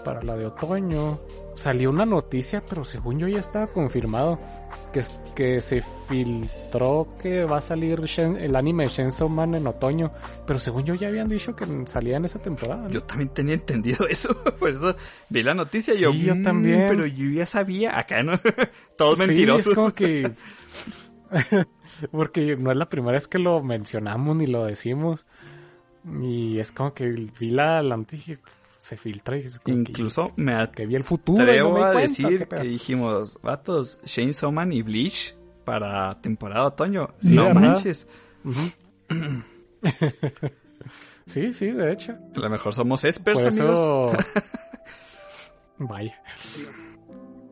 para la de otoño, salió una noticia, pero según yo ya estaba confirmado, que, que se filtró que va a salir Shen- el anime Chainsaw Man en otoño, pero según yo ya habían dicho que salía en esa temporada. ¿no?
Yo también tenía entendido eso, por eso vi la noticia y yo,
Sí, yo
"Mm,
también.
pero yo ya sabía, acá no, todos
Sí,
mentirosos.
es como que... Porque no es la primera vez que lo mencionamos ni lo decimos. Y es como que vi la, la noticia se filtra y que-
Incluso me
que, vi el futuro. y
atrevo
no me di
a
cuenta,
decir que dijimos, vatos, Shane Soman y Bleach para temporada otoño.
Sí,
no
¿verdad?
manches,
sí, sí, de hecho.
a lo mejor somos experts, amigos.
eso... Vaya.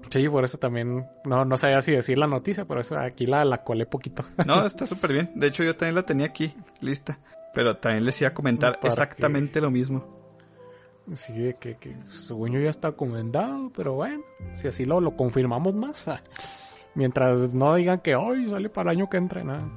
Sí, por eso también no, no sabía si decir la noticia, por eso aquí la, la colé poquito.
No, está súper bien. De hecho, yo también la tenía aquí, lista. Pero también les iba a comentar exactamente lo mismo.
Sí, que, que según yo ya está comentado, pero bueno, si así lo, lo confirmamos más. ah. Mientras no digan que hoy sale para el año que entra, nada.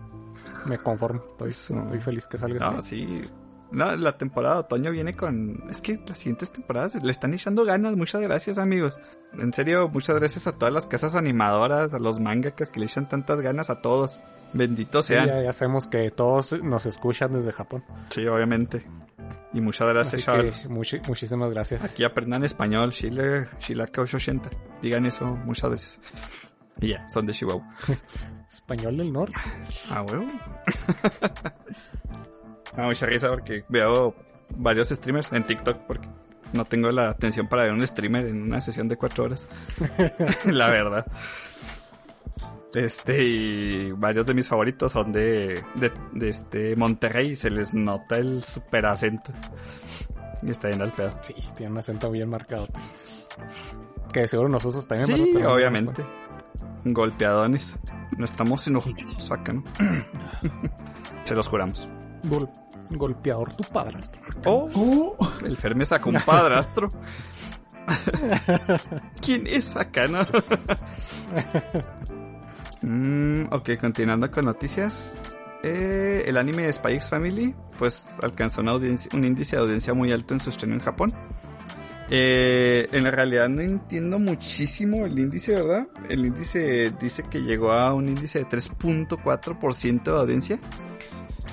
Me conformo, estoy, estoy feliz que salga
No,
este.
sí. No, la temporada de otoño viene con... Es que las siguientes temporadas le están echando ganas. Muchas gracias, amigos. En serio, muchas gracias a todas las casas animadoras, a los mangakas que le echan tantas ganas a todos. Benditos
Sí,
sean.
ya, ya sabemos que todos nos escuchan desde Japón.
Sí, obviamente. Y muchas gracias,
muchi- muchísimas gracias.
Aquí aprendan español, Chile, Shilaka 880. Digan eso muchas veces. Y ya, son de Chihuahua.
Español del norte.
Ah, huevo. Me da mucha risa porque veo varios streamers en TikTok porque no tengo la atención para ver un streamer en una sesión de cuatro horas. la verdad. Este, y varios de mis favoritos son de, de, de este Monterrey. Se les nota el super acento. Y está bien al pedo.
Sí, tiene un acento bien marcado. Que de seguro nosotros también.
Sí, obviamente. Golpeadones. No estamos enojados acá, ¿no? Se los juramos.
Gol- golpeador tu padrastro.
Oh,
Oh,
el Fer me sacó un padrastro. ¿Quién es acá, no? Mm, ok, continuando con noticias. Eh, el anime de Spy X Family, pues alcanzó una audiencia- un índice de audiencia muy alto en su estreno en Japón. Eh, en la realidad no entiendo muchísimo el índice, ¿verdad? El índice dice que llegó a un índice de 3.4% de audiencia.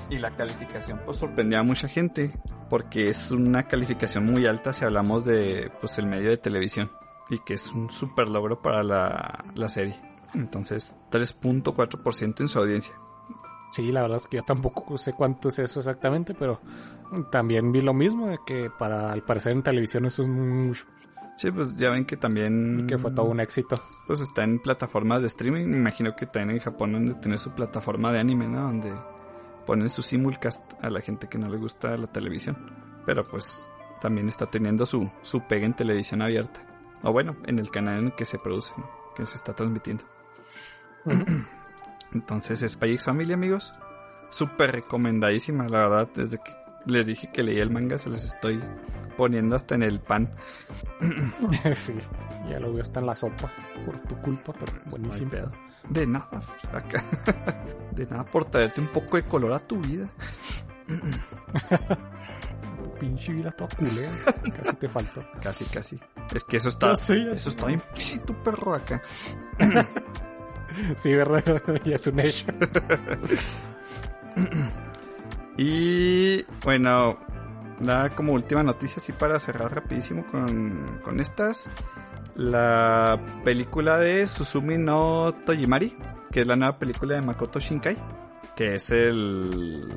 Y la calificación pues sorprendió a mucha gente porque es una calificación muy alta si hablamos de pues el medio de televisión y que es un super logro para la, la serie. Entonces 3.4% en su audiencia.
Sí, la verdad es que yo tampoco sé cuánto es eso exactamente, pero también vi lo mismo, de que para al parecer en televisión eso es mucho,
Sí, pues ya ven que también
y que fue todo un éxito.
pues está en plataformas de streaming. Me imagino que también en Japón han de tener su plataforma de anime, ¿no? Donde ponen su simulcast a la gente que no le gusta la televisión. Pero pues también está teniendo su, su pega en televisión abierta. O bueno, en el canal en el que se produce, ¿no? Que se está transmitiendo. Entonces, Spy X Family, amigos. Súper recomendadísima, la verdad. Desde que les dije que leí el manga, se les estoy poniendo hasta en el pan.
sí, ya lo veo hasta en la sopa. Por tu culpa, pero buenísimo.
pedo. De nada, acá. De nada por traerte un poco de color a tu vida.
Tu pinche vida toda culera. Casi te faltó.
Casi, casi. Es que eso está, eso
sé.
está implícito, perro, acá.
Sí, ¿verdad? ya es un hecho.
Y bueno, nada como última noticia, así para cerrar rapidísimo con, con estas. La película de Susumi no Tojimari, que es la nueva película de Makoto Shinkai, que es el,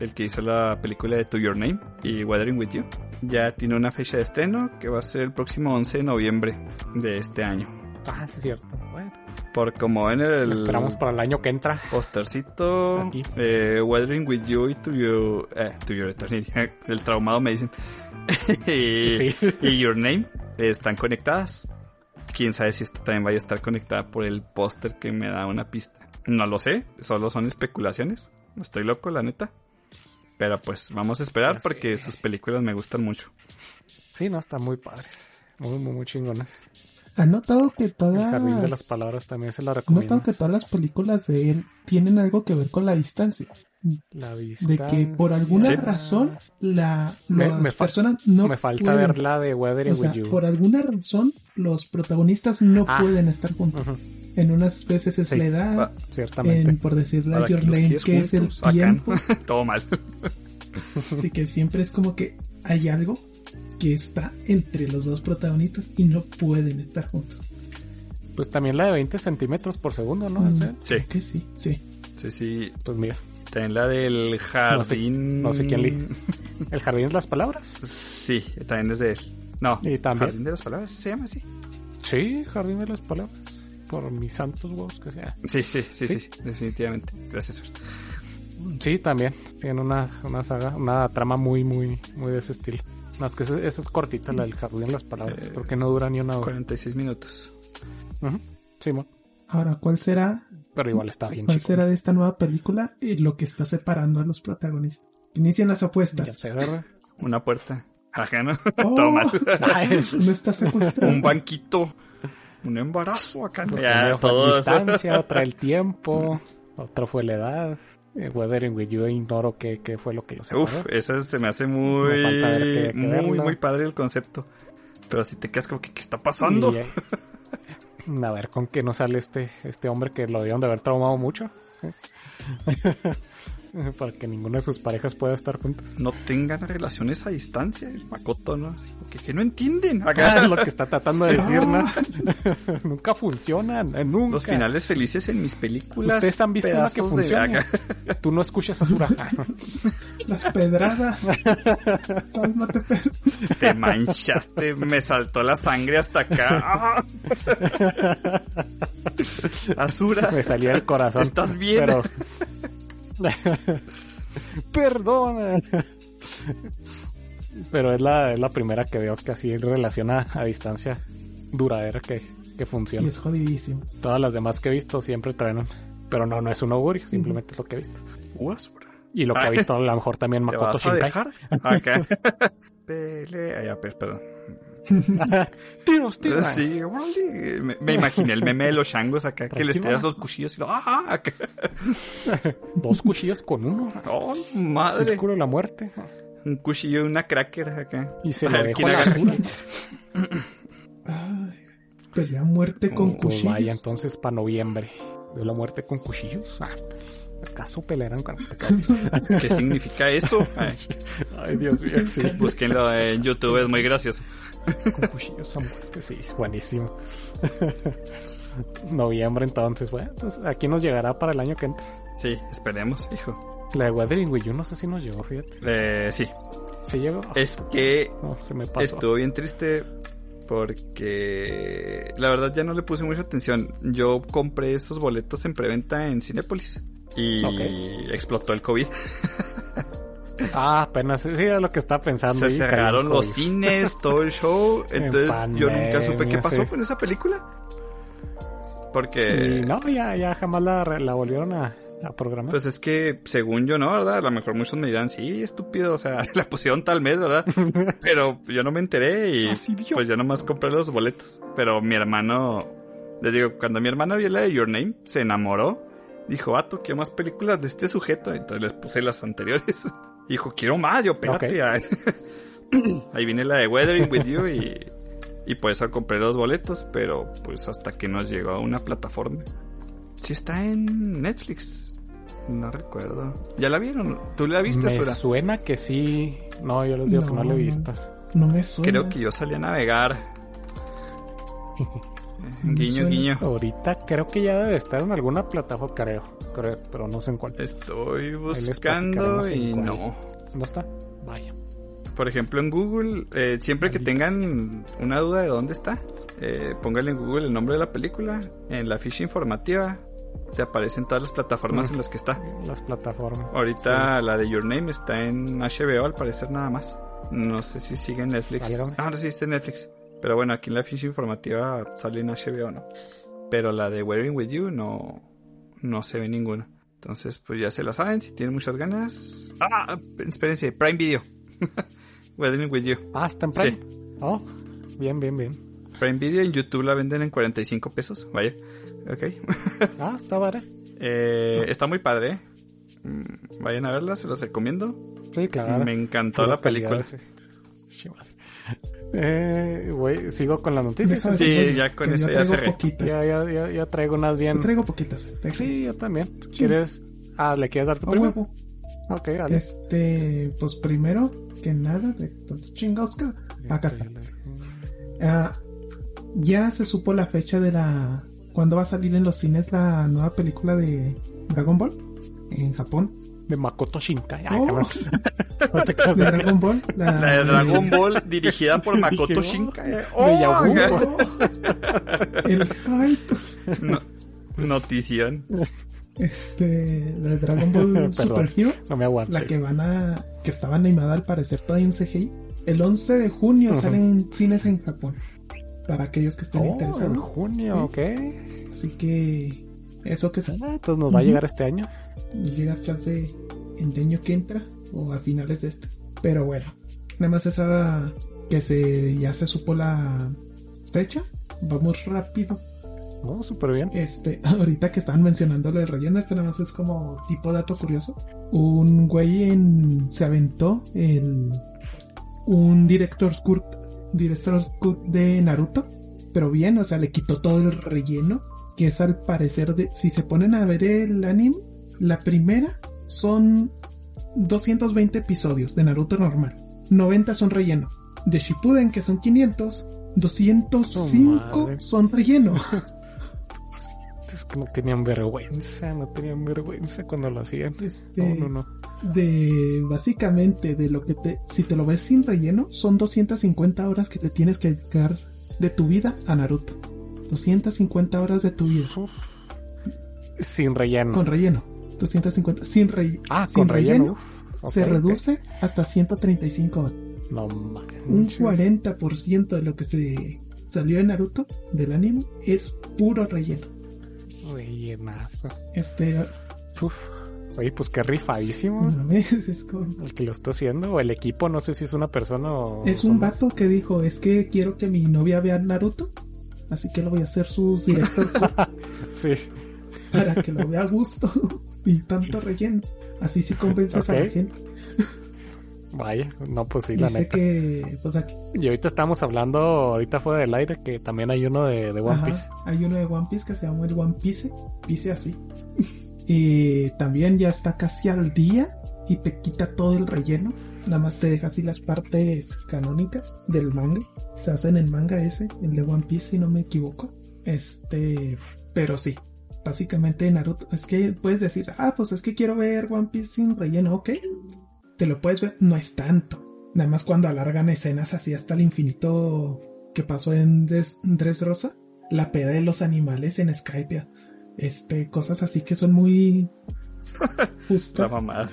el que hizo la película de To Your Name y Weathering With You. Ya tiene una fecha de estreno que va a ser el próximo 11 de noviembre de este año.
Ah, sí, es cierto.
Por como en el...
lo esperamos para el año que entra.
Postercito,
Aquí.
eh, Weathering with You y To Your, eh, to your Eternity. El traumado me dicen. y,
Sí.
y Your Name están conectadas. Quién sabe si esta también vaya a estar conectada por el póster que me da una pista. No lo sé, solo son especulaciones. Estoy loco, la neta. Pero pues vamos a esperar porque sus películas me gustan mucho.
Sí, no, están muy padres. Muy, muy, muy chingones.
¿Han notado que
El
todas...
jardín de las palabras también se la
¿Han
recomiendo.
notado que todas las películas de él tienen algo que ver con la distancia?
La
De
distancia.
que por alguna
Sí.
razón la,
Me-
las
me
personas no
Me falta
pueden-
ver la de Weathering
O sea,
with You.
por alguna razón los protagonistas no
Ah.
pueden estar juntos.
Ujú,
En unas veces es
Sí.
la edad,
Va,
Ciertamente.
en, por decirle
para
Your
que quieres
que es el
acá,
tiempo.
Todo mal.
Así que siempre es como que hay algo que está entre los dos protagonistas y no pueden estar juntos.
Pues también la de 20 centímetros por segundo, ¿no?
Mm?
Sí.
creo que sí, sí.
Sí, sí.
Pues mira,
También la del jardín.
no sé quién li- el jardín de las palabras.
Sí, también es de él. No,
Y también-
Jardín de las Palabras, ¿se llama así?
Sí, jardín de las palabras. Por mis santos huevos que sea.
Sí, sí, sí, sí,
¿Sí?
sí, definitivamente. Gracias.
Sí, también. Tiene una, una saga, una trama muy, muy, muy de ese estilo. No, es que esa, esa es cortita, la del jardín las palabras.
Eh,
porque no dura ni una hora.
46 minutos.
Ujú, Sí, mo.
Ahora, ¿cuál será,
pero igual está bien
cuál
chico.
será de esta nueva película y lo que está separando a los protagonistas? Inician las
Ya
apuestas.
sé, ¿verdad?
Una puerta. Ajá, ¿no?
Oh,
Todo mal.
no está secuestrado.
Un banquito. Un embarazo acá. Ya, todo
distancia, otra el tiempo, otra fue la edad. Eh, Weathering with You ignoro qué, qué fue lo que lo separó.
Uf, esa se me hace muy,
Me ver
muy,
verla.
muy padre el concepto. Pero si te quedas como que, ¿qué está pasando?
Y, eh, a ver con qué no sale este, este hombre que lo debieron de haber traumado mucho. Para que ninguna de sus parejas pueda estar juntas.
No tengan relaciones a distancia. El Makoto, ¿no? Así, que, que no entienden.
Ah,
Acá.
es lo que está tratando de decir, ¿no? nunca funcionan, eh, nunca.
Los finales felices en mis películas.
Ustedes han visto una que
acá.
Tú no escuchas a Sura.
Las pedradas. Cálmate.
Te manchaste, me saltó la sangre hasta acá. Azura.
Me salía el corazón.
¿Estás bien?
Pero... Perdona. Pero es la, es la primera que veo que así relaciona a distancia duradera que, que
Y
funciona.
es jodidísimo.
Todas las demás que he visto siempre traen un... Pero no, no es un augurio, simplemente es lo que he visto.
Azura.
Y lo que he visto a lo mejor también
¿Te
Makoto
vas a
Shinkai.
dejar? Acá. Pelea. Ya, per- perdón.
tiros, tiros.
Sí, me, me imaginé el meme de los changos acá, que les tiras los cuchillos y lo... ¡Ah! Acá.
Dos cuchillos con uno.
¡Oh, madre!
Círculo de la muerte.
Un cuchillo y una cracker acá.
Y se lo
ver,
dejo
¿quién
a la basura.
Ay, pelea muerte con
Oh,
Pues
cuchillos.
vaya, entonces para noviembre. ¿De la muerte con cuchillos? Ah, ¿Acaso pelearán con
¿Qué significa eso? Ay,
Ay, Dios mío, sí.
búsquenlo en YouTube, es muy gracioso.
Con cuchillos a muerte, sí, buenísimo. Noviembre entonces, bueno, entonces aquí nos llegará para el año que entra.
Sí, esperemos, hijo.
La de Weathering with You no sé si nos llegó, fíjate.
Eh, sí,
¿Sí llegó?
es que
No, se me pasó.
estuvo bien triste porque la verdad ya no le puse mucha atención. Yo compré esos boletos en preventa en Cinépolis y explotó el COVID.
Ah, apenas, sí, es lo que estaba pensando.
Se cerraron los cines, todo el show.
En
Entonces yo nunca supe qué pasó
sí.
con esa película. Porque
Y no, ya, ya jamás la, volvieron a, a programar.
Pues es que, según yo, ¿no? ¿Verdad? A lo mejor muchos me dirán, sí, estúpido, o sea, la pusieron tal mes, ¿verdad? Pero yo no me enteré y
Así vio.
pues yo nomás compré los boletos. Pero mi hermano, les digo, cuando mi hermano vio la de Your Name, se enamoró. Dijo, ah, quiero más películas de este sujeto. Entonces les puse las anteriores. Dijo, quiero más, yo, espérate. Ahí viene la de Weathering With You y, y por eso compré los boletos, pero pues hasta que nos llegó a una plataforma. Sí está en Netflix. No recuerdo. ¿Ya la vieron? ¿Tú la viste,
Me
Sura?
suena que sí. No, yo les digo que no lo he
no.
visto.
No me suena.
Creo que yo salí a navegar. Guiño, guiño.
Ahorita creo que ya debe estar en alguna plataforma, creo. creo pero no sé en cuál.
Estoy buscando y
cuál.
no.
¿No está? Vaya.
Por ejemplo, en Google, eh, siempre que tengan una duda de dónde está, eh, pónganle en Google el nombre de la película. En la ficha informativa te aparecen todas las plataformas
Mm.
en las que está.
Las plataformas.
Ahorita la de Your Name está en HBO al parecer nada más. No sé si sigue en Netflix.
Válgame.
Ah, no sí está en Netflix. Pero bueno, aquí en la ficha informativa sale en HBO, ¿no? Pero la de Wearing With You no, no se ve ninguna. Entonces, pues ya se la saben, si tienen muchas ganas. Ah, espérense, Prime Video. Wearing With You.
Ah, está en Prime. Oh, bien, bien, bien.
Prime Video en YouTube la venden en 45 pesos. Vaya. Ok.
Ah, está vara.
Eh, está muy padre. Mm, Vayan a verla, se los recomiendo.
Sí, claro.
Me encantó
Pura
la película.
calidad ese. Eh, güey, sigo con las noticias.
Déjame
Sí, ya con eso
yo
ya
traigo
cerré.
poquitas.
Ya, ya, ya, ya traigo unas bien.
Yo traigo poquitas.
Sí, yo también. ¿Quieres? Ah, ¿le quieres dar tu primero?
huevo.
Ok, dale.
Este, pues primero que nada, de ¿dónde chingados? Acá está. Ah, ya se supo la fecha de la. ¿Cuándo va a salir en los cines la nueva película de Dragon Ball? En Japón.
De Makoto Shinkai. Ay,
Oh.
cabrón. No te creas.
De Dragon Ball. La,
La de Dragon Ball dirigida por Makoto
Dije,
Shinkai. Oh,
El hype.
no- notición.
Este. La de Dragon Ball
Perdón.
Super Hero.
No me aguanto.
La que van a. que estaba animada al parecer todavía en CGI. El 11 de junio salen cines en Japón. Para aquellos que estén
Oh, en
interesados.
junio, ok.
Así que. Eso que sale.
Ah, Entonces nos va a llegar este año.
llegas chance en el año que entra o a finales de este. Pero bueno, nada más esa que se ya se supo la fecha. Vamos rápido.
Oh, súper bien.
Este, ahorita que estaban mencionando lo de relleno, esto nada más es como tipo dato curioso. Un güey en, se aventó el, un director's cut, director's cut de Naruto, pero bien, o sea, le quitó todo el relleno, que es al parecer de, si se ponen a ver el anime, la primera son 220 episodios de Naruto normal, 90 son relleno. De Shippuden, que son 500, 205
madre.
son relleno.
Es que no tenían vergüenza, no tenían vergüenza cuando lo hacían.
Este,
No, no, no.
de básicamente de lo que te si te lo ves sin relleno son 250 horas que te tienes que dedicar de tu vida a Naruto 250 horas de tu vida
Uf. Sin relleno.
con relleno 250 sin, re-
ah,
sin
con relleno.
Se reduce hasta 135 horas
No
un
manches.
40% de lo que se salió de Naruto del anime es puro relleno
Rellenazo.
este
Uf. Oye, pues qué rifadísimo.
no mames, es como-
El que lo está haciendo, o el equipo, no sé si es una persona o.
Es un vato que dijo, es que quiero que mi novia vea Naruto, así que lo voy a hacer sus director
Sí.
para que lo vea a gusto y tanto relleno. Así sí convences a la gente.
Vaya, no, pues sí, la
Dice
neta.
que, pues aquí,
Y ahorita estamos hablando, ahorita fue del aire, que también hay uno de, de One
ajá,
Piece.
hay uno de One Piece que se llama el One Piece, Piece así. y también ya está casi al día y te quita todo el relleno. Nada más te deja así las partes canónicas del manga. Se hacen en manga ese, el de One Piece, si no me equivoco. Este, pero sí. Básicamente Naruto, es que puedes decir, ah, pues es que quiero ver One Piece sin relleno, ok. Te lo puedes ver, no es tanto. Nada más cuando alargan escenas así hasta el infinito que pasó en Des- Dressrosa, la peda de los animales en Skype, este, cosas así que son muy
La
justas.
mamada.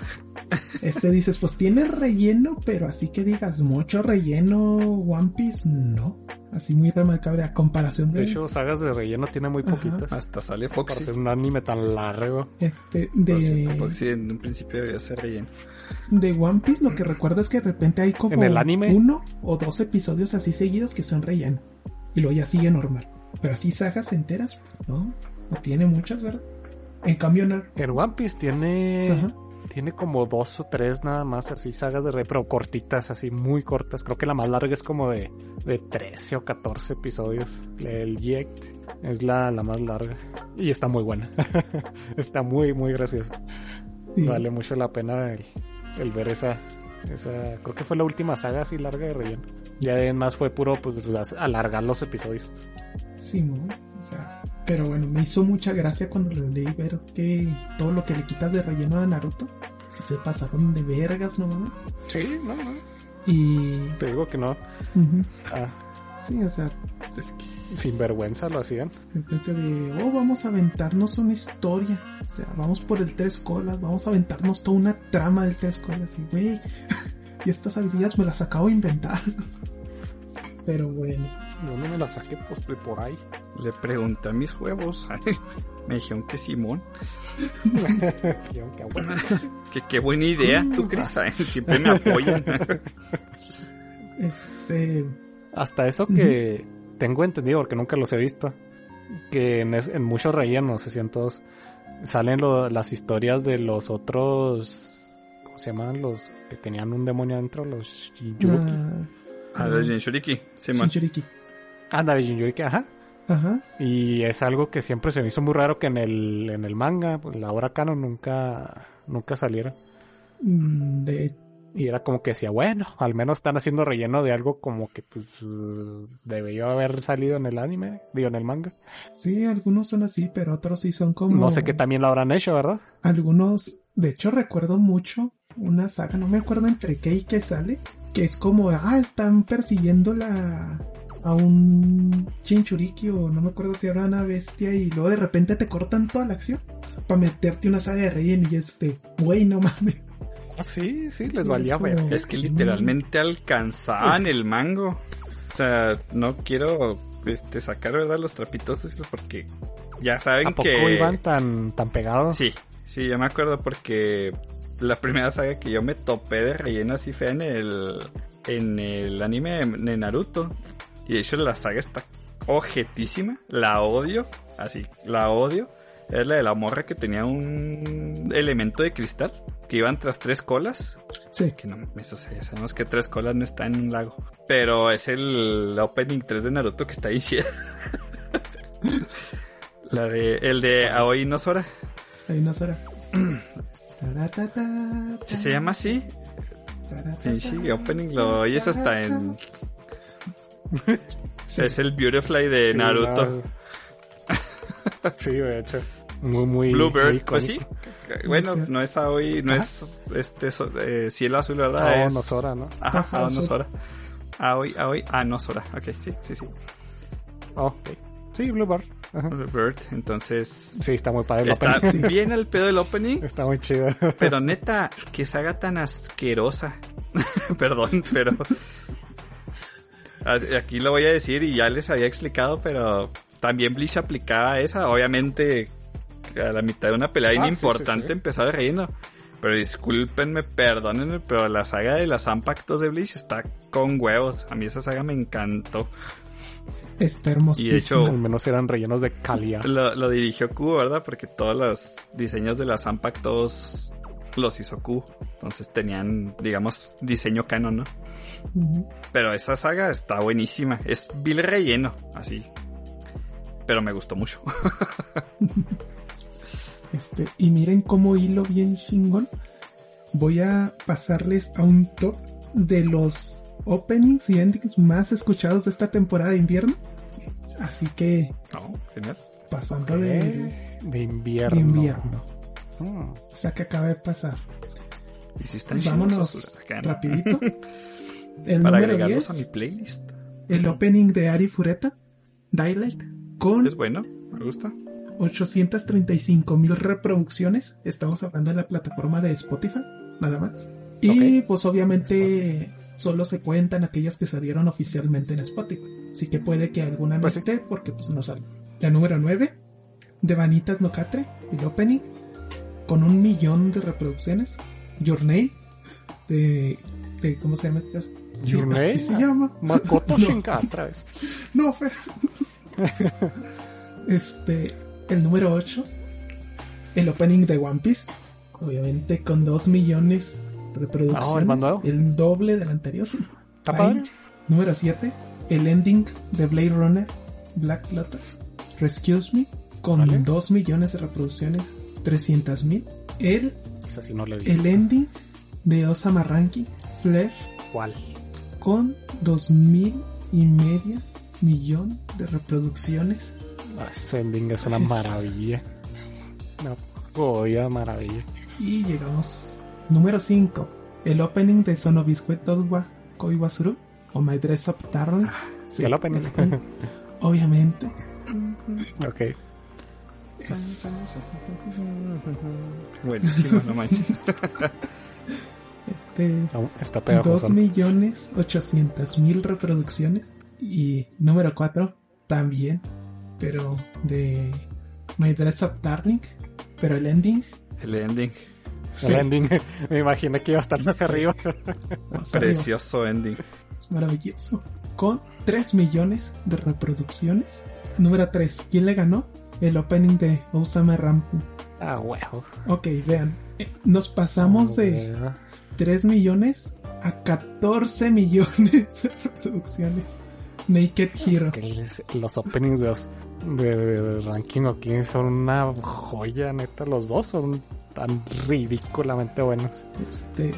Este dices, pues tiene relleno, pero así que digas mucho relleno One Piece, no. Así muy remarcable a comparación de,
De hecho, sagas de relleno tiene muy
Ajá.
poquitas.
Hasta sale
Para
Foxy.
ser un anime tan largo.
este de,
Foxy en un principio debía ser relleno.
de One Piece. Lo que recuerdo es que de repente hay como
¿En el anime?
uno o dos episodios así seguidos que son relleno. Y luego ya sigue normal. Pero así sagas enteras, no, no tiene muchas, ¿verdad? En cambio, no.
En One Piece tiene.
Ajá.
Tiene como dos o tres nada más así sagas de rey, pero cortitas, así muy cortas. Creo que la más larga es como de, de 13 o 14 episodios. El Yect es la, la más larga. Y está muy buena. está muy, muy graciosa.
Sí.
Vale mucho la pena el, el ver esa, esa. Creo que fue la última saga así larga de relleno. Ya además fue puro pues alargar los episodios.
Sí, ¿no? O sea, pero bueno, me hizo mucha gracia cuando lo leí ver que todo lo que le quitas de relleno a Naruto, si se pasaron de vergas, ¿no mames?
Sí, no, no.
Y.
Te digo que no. Ah,
sí, o sea,
es que sin vergüenza lo hacían.
en vez de, oh, vamos a aventarnos una historia. O sea, vamos por el tres colas, vamos a aventarnos toda una trama del tres colas. Y, güey, y estas habilidades me las acabo de inventar. Pero bueno,
Yo no me la saqué pues, de por ahí.
Le pregunté a mis huevos. Me dijeron que Simón.
Dijeron que,
qué buena idea. ¿Tú crees? Siempre me apoyan.
este.
Hasta eso que tengo entendido, porque nunca los he visto, que en, es- en muchos rellenos, no sé si en todos, salen lo- las historias de los otros, ¿cómo se llaman? Los que tenían un demonio adentro, los Jinchuriki.
ah,
A los. Simón.
Shinchuriki.
Ándale, Jinchuriki, ajá.
Ajá.
Y es algo que siempre se me hizo muy raro que en el, en el manga, pues, la obra canon nunca, nunca saliera.
Mm, De
Y era como que decía, bueno, al menos están haciendo relleno de algo como que pues debió haber salido en el anime, digo en el manga.
Sí, algunos son así, pero otros sí son como.
No sé qué también lo habrán hecho, ¿verdad?
Algunos, de hecho, recuerdo mucho una saga, no me acuerdo entre qué y qué sale, que es como, ah, están persiguiendo la a un chinchuriki o no me acuerdo si era una bestia y luego de repente te cortan toda la acción para meterte una saga de relleno y es de, güey, no mames.
Ah, sí, sí, les valía
es
ver.
Es que literalmente alcanzaban el mango. O sea, no quiero este, sacar verdad los trapitos porque ya saben
¿A poco
que.
iban tan, tan pegados?
Sí, sí, yo me acuerdo porque la primera saga que yo me topé de relleno así fea en el, en el anime de Naruto. Y de hecho la saga está objetísima, la odio, así, la odio. Es la de la morra que tenía un elemento de cristal, que iban tras tres colas.
Sí,
Que no, sí, ya sabemos que tres colas no está en un lago. Pero es el opening 3 de Naruto que está ahí la de, el de Aoi no Sora.
ahí no. Taratata,
Si se llama así, Pinche opening lo oyes hasta en.
Sí.
Es el Beautifly de
Sí,
Naruto.
no. sí, de hecho. Muy, muy.
Bluebird,
muy
pues sí. Bueno, no es Aoi, no
Ajá.
es este eh, cielo azul, ¿verdad?
Ah,
es...
Onosora, ¿no?
Ajá,
Ajá,
Ao no
azul.
Sora. Aoi, Aoi, ah, no Sora. Ok, sí, sí, sí.
Oh, ok. Sí, Bluebird. Ajá.
Bird, entonces.
Sí, está muy padre el
Está
opening.
bien al pedo del opening,
Está muy chido.
pero neta, que se haga tan asquerosa. Perdón, pero. Aquí lo voy a decir y ya les había explicado, pero también Bleach aplicaba esa. Obviamente, a la mitad de una pelea
Ah, sí,
importante
sí, sí.
empezó el relleno. Pero discúlpenme, perdónenme, pero la saga de las Ampactos de Bleach está con huevos. A mí esa saga me encantó.
Está hermosísimo.
Y de hecho-
Al menos eran rellenos de calidad.
Lo, lo dirigió Q, ¿verdad? Porque todos los diseños de las Ampac todos los hizo Q. Entonces tenían, digamos, diseño canon, ¿no? Pero esa saga está buenísima. Es vil relleno, así. Pero me gustó mucho.
Este, y miren cómo hilo bien chingón. Voy a pasarles a un top de los openings y endings más escuchados de esta temporada de invierno. Así que
No, genial.
pasando de
De invierno.
invierno.
Mm.
O sea que acaba de pasar.
Y si están
Vámonos
acá, ¿no?
rapidito. El
Para
número
agregarlos
10,
a mi playlist.
el opening de Ari Fureta, Daylight, con
Es bueno, me gusta.
835 mil reproducciones. Estamos hablando de la plataforma de Spotify, nada más. Y pues obviamente solo se cuentan aquellas que salieron oficialmente en Spotify. Así que puede que alguna no
Pues sí.
esté porque pues no sale. La número 9 de Vanitas no Catre, el opening, con un millón de reproducciones. Your Name, de, de ¿cómo se llama? Sí,
Your Name?
así se llama.
Makoto
No.
Shinka otra vez.
No, Fer. este, el número 8, el opening de One Piece, obviamente con 2 millones de reproducciones,
Ah, ¿el
el doble del anterior.
¿Está
Ahí.
padre?
Número 7, el ending de Blade Runner Black Lotus, Rescue Me, con
Vale.
2 millones de reproducciones, 300 mil. El,
sí no
el ending de Osama Ranking, Flash,
¿Cuál?
con 2 mil y media millón de reproducciones.
Ah, ese ending es una
Es-
maravilla. Una maravilla.
Y llegamos número 5, el opening de Sonobiscuit Dolwa Koiwasuru o My Dress Up Darling. Sí,
el opening.
Obviamente.
ok.
Buenísimo, no manches.
Este,
Está
2
pegajoso.
millones 800 mil reproducciones. Y número 4 también, pero de My Dress Up Darling. Pero el ending.
El ending.
El
sí,
ending. Me imaginé que iba a estar más arriba.
más arriba.
Precioso ending.
Es maravilloso. Con 3 millones de reproducciones. Número 3. ¿Quién le ganó? El opening de Osama Rampu.
Ah, huevo.
Ok, vean. Nos pasamos de
Huevo.
3 millones a 14 millones de reproducciones. Naked Hero.
Que los openings de, los- de, de Ranking aquí son una joya, neta. Los dos son tan ridículamente buenos.
Este,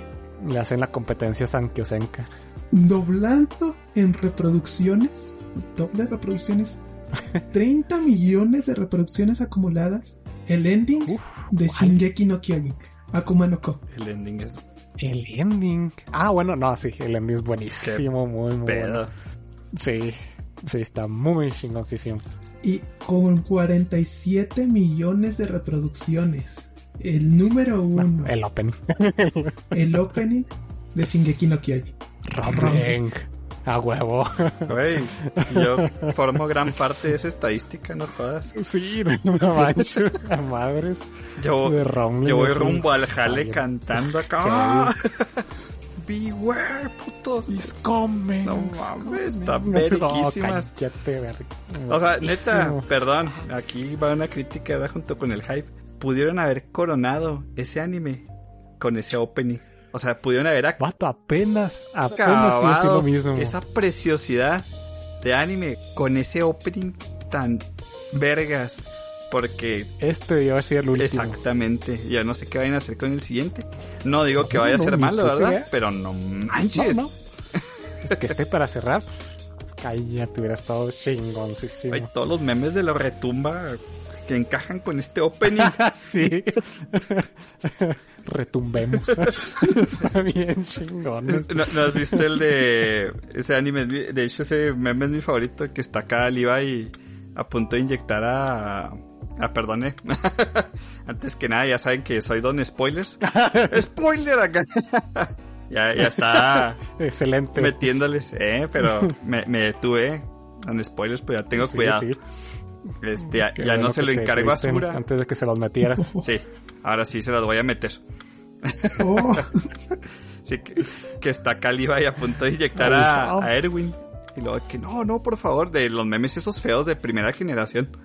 Le hacen la competencia a Sankyosenka.
doblando en reproducciones. Doble reproducciones. 30 millones de reproducciones acumuladas. El ending
Uf,
de
¿cuál?
Shingeki no Kyojin. Akuma no Ko.
El ending es
El ending. Ah, bueno, no, sí, el ending es buenísimo, muy, muy
pedo.
bueno. Sí, sí, está muy chingoncísimo.
y con 47 millones de reproducciones. El número uno,
El opening.
el opening de Shingeki no Kyojin.
Rumbling. A huevo.
Güey, yo formo gran parte de esa estadística, no todas.
Sí, no manches, a madres.
Yo,
De Rumbling
yo voy rumbo al jale
bien.
cantando acá. Beware, putos.
He's coming.
No mames, están
No,
veriquísimas. O sea, neta, perdón, aquí va una crítica junto con el hype. Pudieron haber coronado ese anime con ese opening. O sea, pudieron haber ac-
Vato, apenas, apenas
acabado
lo mismo.
esa preciosidad de anime con ese opening tan vergas. Porque
Este debió haber sido el último.
exactamente, ya no sé qué vayan a hacer con el siguiente. No digo que
No,
vaya a ser malo, ¿verdad? Pero no manches.
No, no. Es que esté para cerrar. Cállate, hubiera estado chingoncísimo.
Hay todos los memes de la retumba que encajan con este opening.
sí. Retumbemos. Está bien chingón.
¿No, no has visto el de ese anime? De hecho, ese meme es mi favorito, que está acá Levi a punto de inyectar a... Ah, perdone. Antes que nada, ya saben que soy don spoilers. ¡Spoiler acá! ya, ya está
Excelente.
metiéndoles, eh, pero me, me detuve. Don spoilers, pues ya tengo
Sí,
cuidado.
sí.
Este, ya, no se lo encargo a Sura.
Antes de que se los metieras.
Sí, ahora sí se las voy a meter.
Oh,
Sí, que, que está acá Levi a punto de inyectar a, Erwin. Y luego que no, no, por favor, de los memes esos feos de primera generación.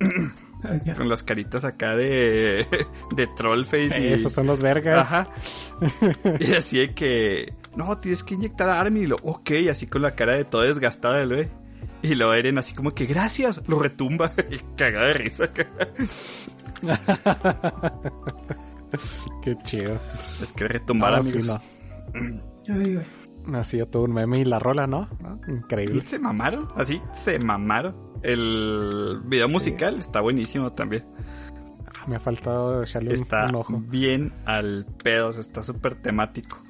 Con las caritas acá de, de Trollface y.
Esos son los vergas.
Ajá. Y así de que. No, tienes que inyectar a Armin. Y lo, ok, así con la cara de todo desgastada, el güey. Y lo Eren así como que gracias, lo retumba. Y cagada de risa.
Qué chido.
Es que retumbar,
Ah, sí, no.
Ay, güey.
Ha sido todo un meme y la rola, ¿no? ¿No? Increíble.
Se mamaron, así se mamaron. El video musical está buenísimo también.
Ah, Me ha faltado echarle un,
Está
un ojo.
bien al pedo, o sea, está súper temático.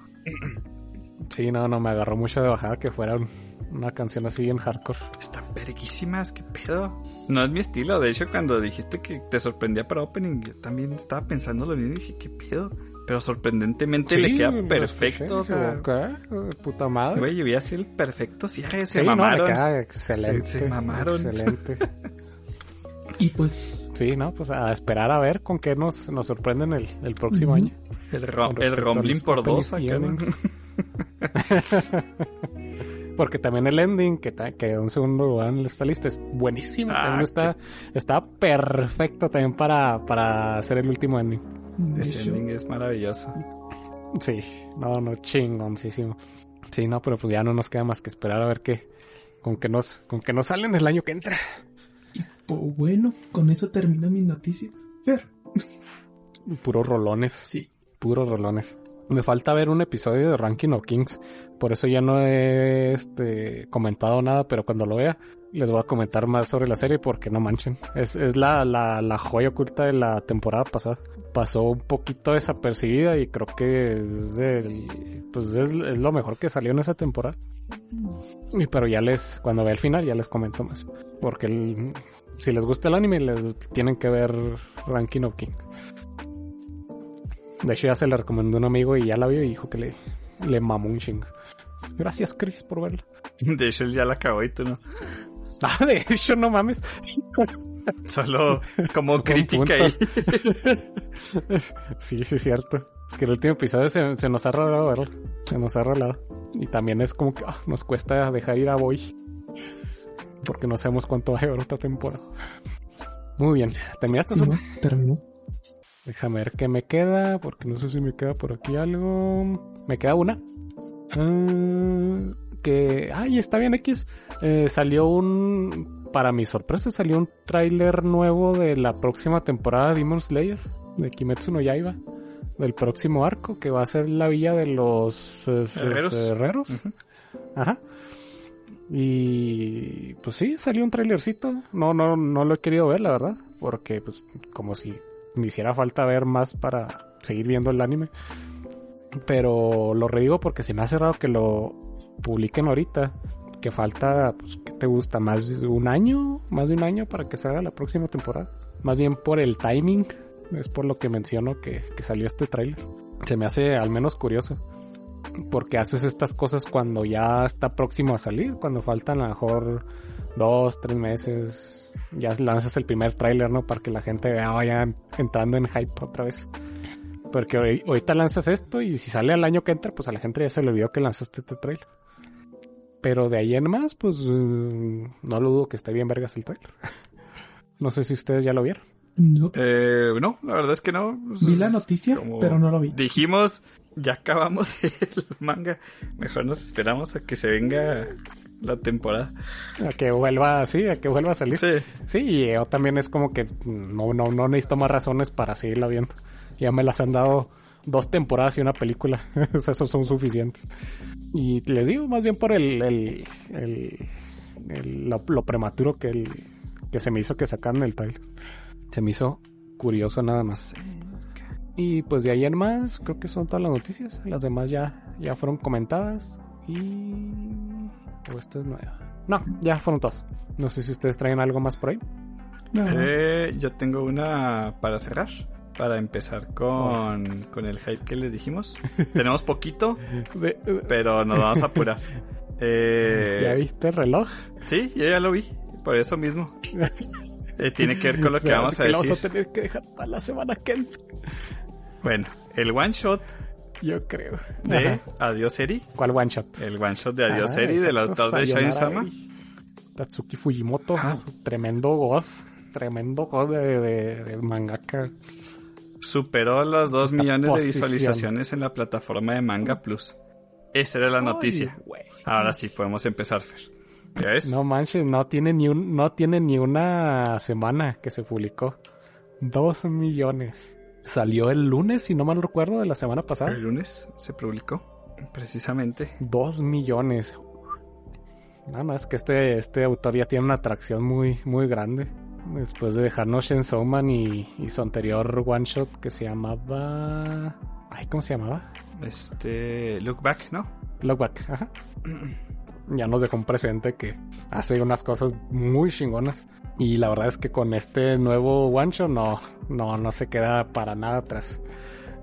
Sí, no, no, me agarró mucho de bajada que fuera un Una canción así en hardcore.
Están periquísimas, qué pedo. No es mi estilo, de hecho cuando dijiste que te sorprendía para opening, yo también estaba pensando lo mismo y dije, qué pedo. Pero sorprendentemente le queda perfecto, o sea,
¿qué? Puta madre.
güey, yo voy a hacer el perfecto cierre, se
Sí, no,
mamaron.
queda excelente.
Se- se mamaron.
Excelente.
Y pues,
Sí, ¿no? Pues a esperar a ver con qué nos, nos sorprenden el, el próximo año.
el, ro-
Con
el
los
por dos acá, ¿no?
Porque también el ending que quedó en segundo lugar en esta lista es buenísimo.
Ah,
También está, está perfecto también para, para hacer el último ending.
Ese ending es maravilloso.
Sí, no, no, chingoncísimo. Sí, no, pero pues ya no nos queda más que esperar a ver qué, con qué nos, con qué nos salen el año que entra.
pues bueno, con eso terminan mis noticias. Fer.
Puros rolones.
Sí.
puros rolones. Me falta ver un episodio de Ranking of Kings. Por eso ya no he este, comentado nada, pero cuando lo vea les voy a comentar más sobre la serie porque no manchen. Es, la, joya oculta de la temporada pasada. Pasó un poquito desapercibida y creo que es, pues es, lo mejor que salió en esa temporada. Y pero ya les, cuando vea el final ya les comento más. Porque si les gusta el anime les tienen que ver Ranking of Kings. De hecho, ya se le recomendó un amigo y ya la vio y dijo que le, le mamó un chingo. Gracias, Chris, por verla.
De hecho, él ya la acabó y tú no.
Ah, de hecho, no mames.
Solo como crítica ahí.
sí, sí, es cierto. Es que el último episodio se, se nos ha rolado verla. Se nos ha rolado. Y también es como que ah, nos cuesta dejar ir a Boy. Porque no sabemos cuánto va a llevar otra temporada. Muy bien. ¿Terminaste?
Sí? ¿no? Terminó.
Déjame ver qué me queda, porque no sé si me queda por aquí algo. Me queda una. Ah, que. Ay, está bien, X. Eh, salió un. Para mi sorpresa, salió un tráiler nuevo de la próxima temporada de Demon Slayer. De Kimetsu no Yaiba. Del próximo arco, que va a ser la villa de los eh,
Herreros.
Ajá. Y pues sí, salió un trailercito. No, no, no lo he querido ver, la verdad. Porque pues como si me hiciera falta ver más para seguir viendo el anime. Pero lo redigo porque se me hace raro que lo publiquen ahorita. Que falta, pues, ¿qué te gusta? ¿Más de un año? ¿Más de un año para que se haga la próxima temporada? Más bien por el timing. Es por lo que menciono que, que salió este tráiler. Se me hace al menos curioso porque haces estas cosas cuando ya está próximo a salir, cuando faltan a lo mejor dos, tres meses, ya lanzas el primer tráiler, ¿no? Para que la gente vaya entrando en hype otra vez. Porque hoy- ahorita lanzas esto y si sale al año que entra, pues a la gente ya se le olvidó que lanzaste este tráiler. Pero de ahí en más, pues mm, no lo dudo que esté bien vergas el tráiler. no sé si ustedes ya lo vieron.
No.
Eh, no, la verdad es que no.
Vi la noticia,
Como
pero no lo vi.
Dijimos, ya acabamos el manga. Mejor nos esperamos a que se venga la temporada.
A que vuelva, sí, a que vuelva a salir.
Sí.
Sí, y yo también es como que no, no, no necesito más razones para seguirla viendo. Ya me las han dado dos temporadas y una película. esos son suficientes. Y les digo, más bien por el, el, el- el- lo, lo prematuro que, el, que se me hizo que sacaran el trailer. Se me hizo curioso nada más. Y pues de ahí en más, creo que son todas las noticias. Las demás ya, ya fueron comentadas. Y... O esto es nueva. No, ya fueron todas. No sé si ustedes traen algo más por ahí.
No.
Eh, yo tengo una para cerrar. Para empezar con, con el hype que les dijimos. Tenemos poquito, pero nos vamos a apurar. Eh,
¿Ya viste el reloj?
Sí, yo ya lo vi. Por eso mismo. Eh, tiene que ver con lo que vamos a
que
decir.
lo vamos a tener que dejar para la semana que entra.
Bueno, el one shot
Yo creo.
de
Ajá.
Adiós Eri.
¿Cuál one shot?
El one shot de Adiós
Ah,
Eri del autor de Shine Sama.
Tatsuki Fujimoto.
Ah.
Tremendo god. Tremendo god de, de- de mangaka.
Superó los 2
Esta
millones de visualizaciones en la plataforma de Manga Plus. Esa era la noticia.
Ay.
Ahora sí podemos empezar, Fer. ¿Ya ves?
No manches, no tiene ni un, no tiene ni una semana que se publicó. Dos millones. Salió el lunes, si no mal recuerdo, de la semana pasada.
El lunes se publicó. Precisamente.
Dos millones. Nada más que este, este autor ya tiene una atracción muy, muy grande. Después de dejarnos Chainsaw Man y, y su anterior one shot que se llamaba. Ay, ¿cómo se llamaba?
Este. Look Back, ¿no?
Look Back, ajá. ya nos dejó un presente que hace unas cosas muy chingonas. Y la verdad es que con este nuevo one shot no, no, no se queda para nada atrás.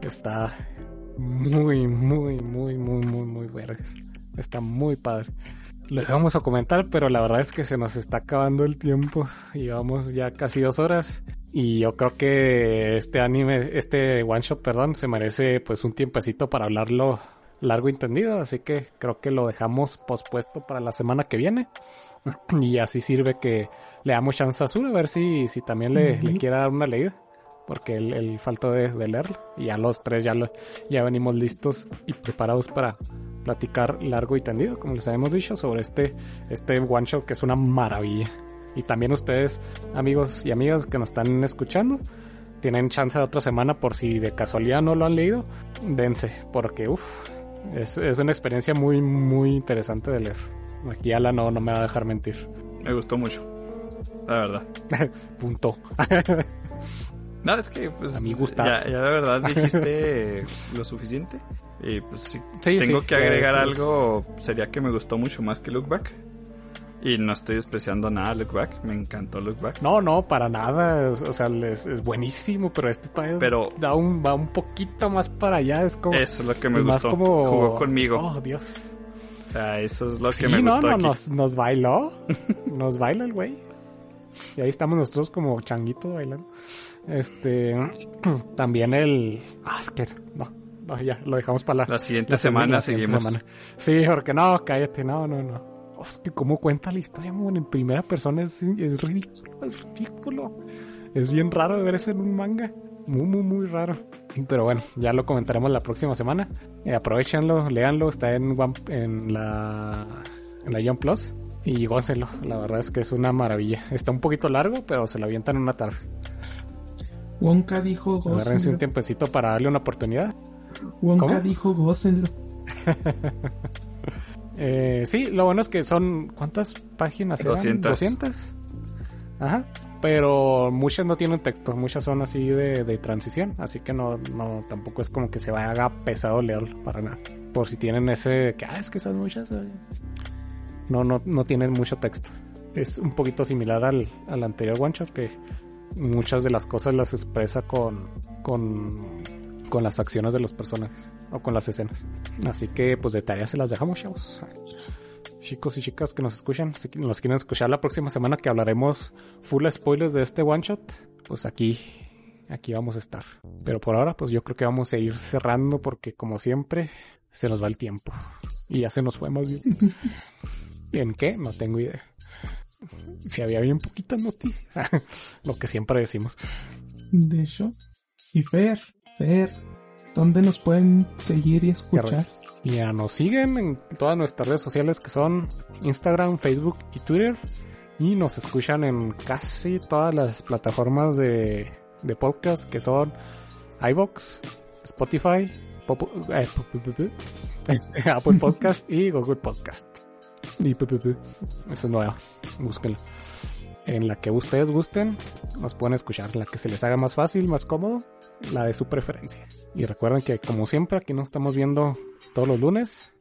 Está muy, muy, muy, muy, muy, muy vergas. Está muy padre. Lo vamos a comentar, pero la verdad es que se nos está acabando el tiempo. Llevamos ya casi dos horas. Y yo creo que este anime, este one shot, perdón, se merece pues un tiempecito para hablarlo largo y entendido. Así que creo que lo dejamos pospuesto para la semana que viene. Y así sirve que le damos chance a Azul a ver si, si también le, le quiera dar una leída. Porque él, él faltó de, de leerlo. Y ya los tres ya, lo, ya venimos listos y preparados para platicar largo y tendido, como les habíamos dicho, sobre este, este one shot que es una maravilla. Y también ustedes, amigos y amigas que nos están escuchando, tienen chance de otra semana por si de casualidad no lo han leído, dense, porque uff, es, es, una experiencia muy, muy interesante de leer. Aquí Ala no, no me va a dejar mentir.
Me gustó mucho, la verdad.
Punto.
no, es que pues,
a mí gusta.
Ya, ya la verdad dijiste lo suficiente. Y pues si sí, tengo sí, que agregar es, algo, sería que me gustó mucho más que Look Back. Y no estoy despreciando nada Look Back, me encantó Look Back.
No, no, para nada, o sea, es, es buenísimo, pero este todavía
pero,
da un, va un poquito más para allá, es como...
Eso es lo que me gustó, como, jugó conmigo.
Oh, Dios.
O sea, eso es lo
sí,
que me
no,
gustó
no,
aquí.
Nos, nos bailó, nos baila el güey. Y ahí estamos nosotros como changuitos bailando. Este, también el... Ah, es que, no, no, ya, lo dejamos para la,
la siguiente la semana, la siguiente seguimos. Semana.
Sí, porque no, cállate, no, no, no. Es que cómo cuenta la historia, man, en primera persona es, es ridículo, es ridículo. Es bien raro de ver eso en un manga. Muy, muy, muy raro. Pero bueno, ya lo comentaremos la próxima semana. Eh, aprovechenlo, léanlo, está en, One, en la en la Jump Plus. Y gócenlo, la verdad es que es una maravilla. Está un poquito largo, pero se lo avientan en una tarde.
Wonka dijo gócenlo.
Agárrense un tiempecito para darle una oportunidad.
Wonka
¿Cómo?
dijo gócenlo.
eh, sí, lo bueno es que son. ¿Cuántas páginas?
200.
200. Ajá. Pero muchas no tienen texto, muchas son así de, de transición, así que no, no, tampoco es como que se vaya pesado leerlo para nada. Por si tienen ese, que ah, es que son muchas, no, no, no tienen mucho texto. Es un poquito similar al, al anterior one shot que muchas de las cosas las expresa con, con, con las acciones de los personajes o con las escenas. Así que pues de tarea se las dejamos, chavos chicos y chicas que nos escuchan, si nos quieren escuchar la próxima semana que hablaremos full spoilers de este one shot, pues aquí, aquí vamos a estar. Pero por ahora, pues yo creo que vamos a ir cerrando porque como siempre, se nos va el tiempo. Y ya se nos fue más bien. ¿En qué? No tengo idea. Si había bien poquitas noticias. Lo que siempre decimos.
De hecho. Y Fer, Fer, ¿dónde nos pueden seguir y escuchar?
Ya nos siguen en todas nuestras redes sociales que son Instagram, Facebook y Twitter. Y nos escuchan en casi todas las plataformas de, de podcast que son iVox, Spotify, eh, Apple Podcast y Google Podcast. Y eso es nuevo, búsquenlo. En la que ustedes gusten, nos pueden escuchar. La que se les haga más fácil, más cómodo, la de su preferencia. Y recuerden que como siempre aquí nos estamos viendo todos los lunes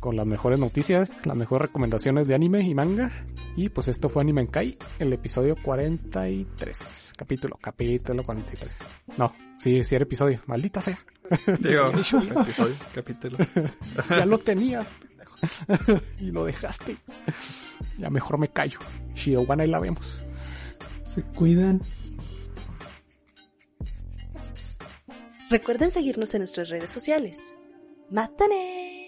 con las mejores noticias, las mejores recomendaciones de anime y manga. Y pues esto fue Anime en Kai, el episodio 43. Capítulo, capítulo 43. No, sí, sí era episodio. Maldita sea.
Digo, episodio, capítulo.
ya lo tenía. y lo dejaste. Ya mejor me callo. Shiowana y la vemos.
Se cuidan.
Recuerden seguirnos en nuestras redes sociales. ¡Mátane!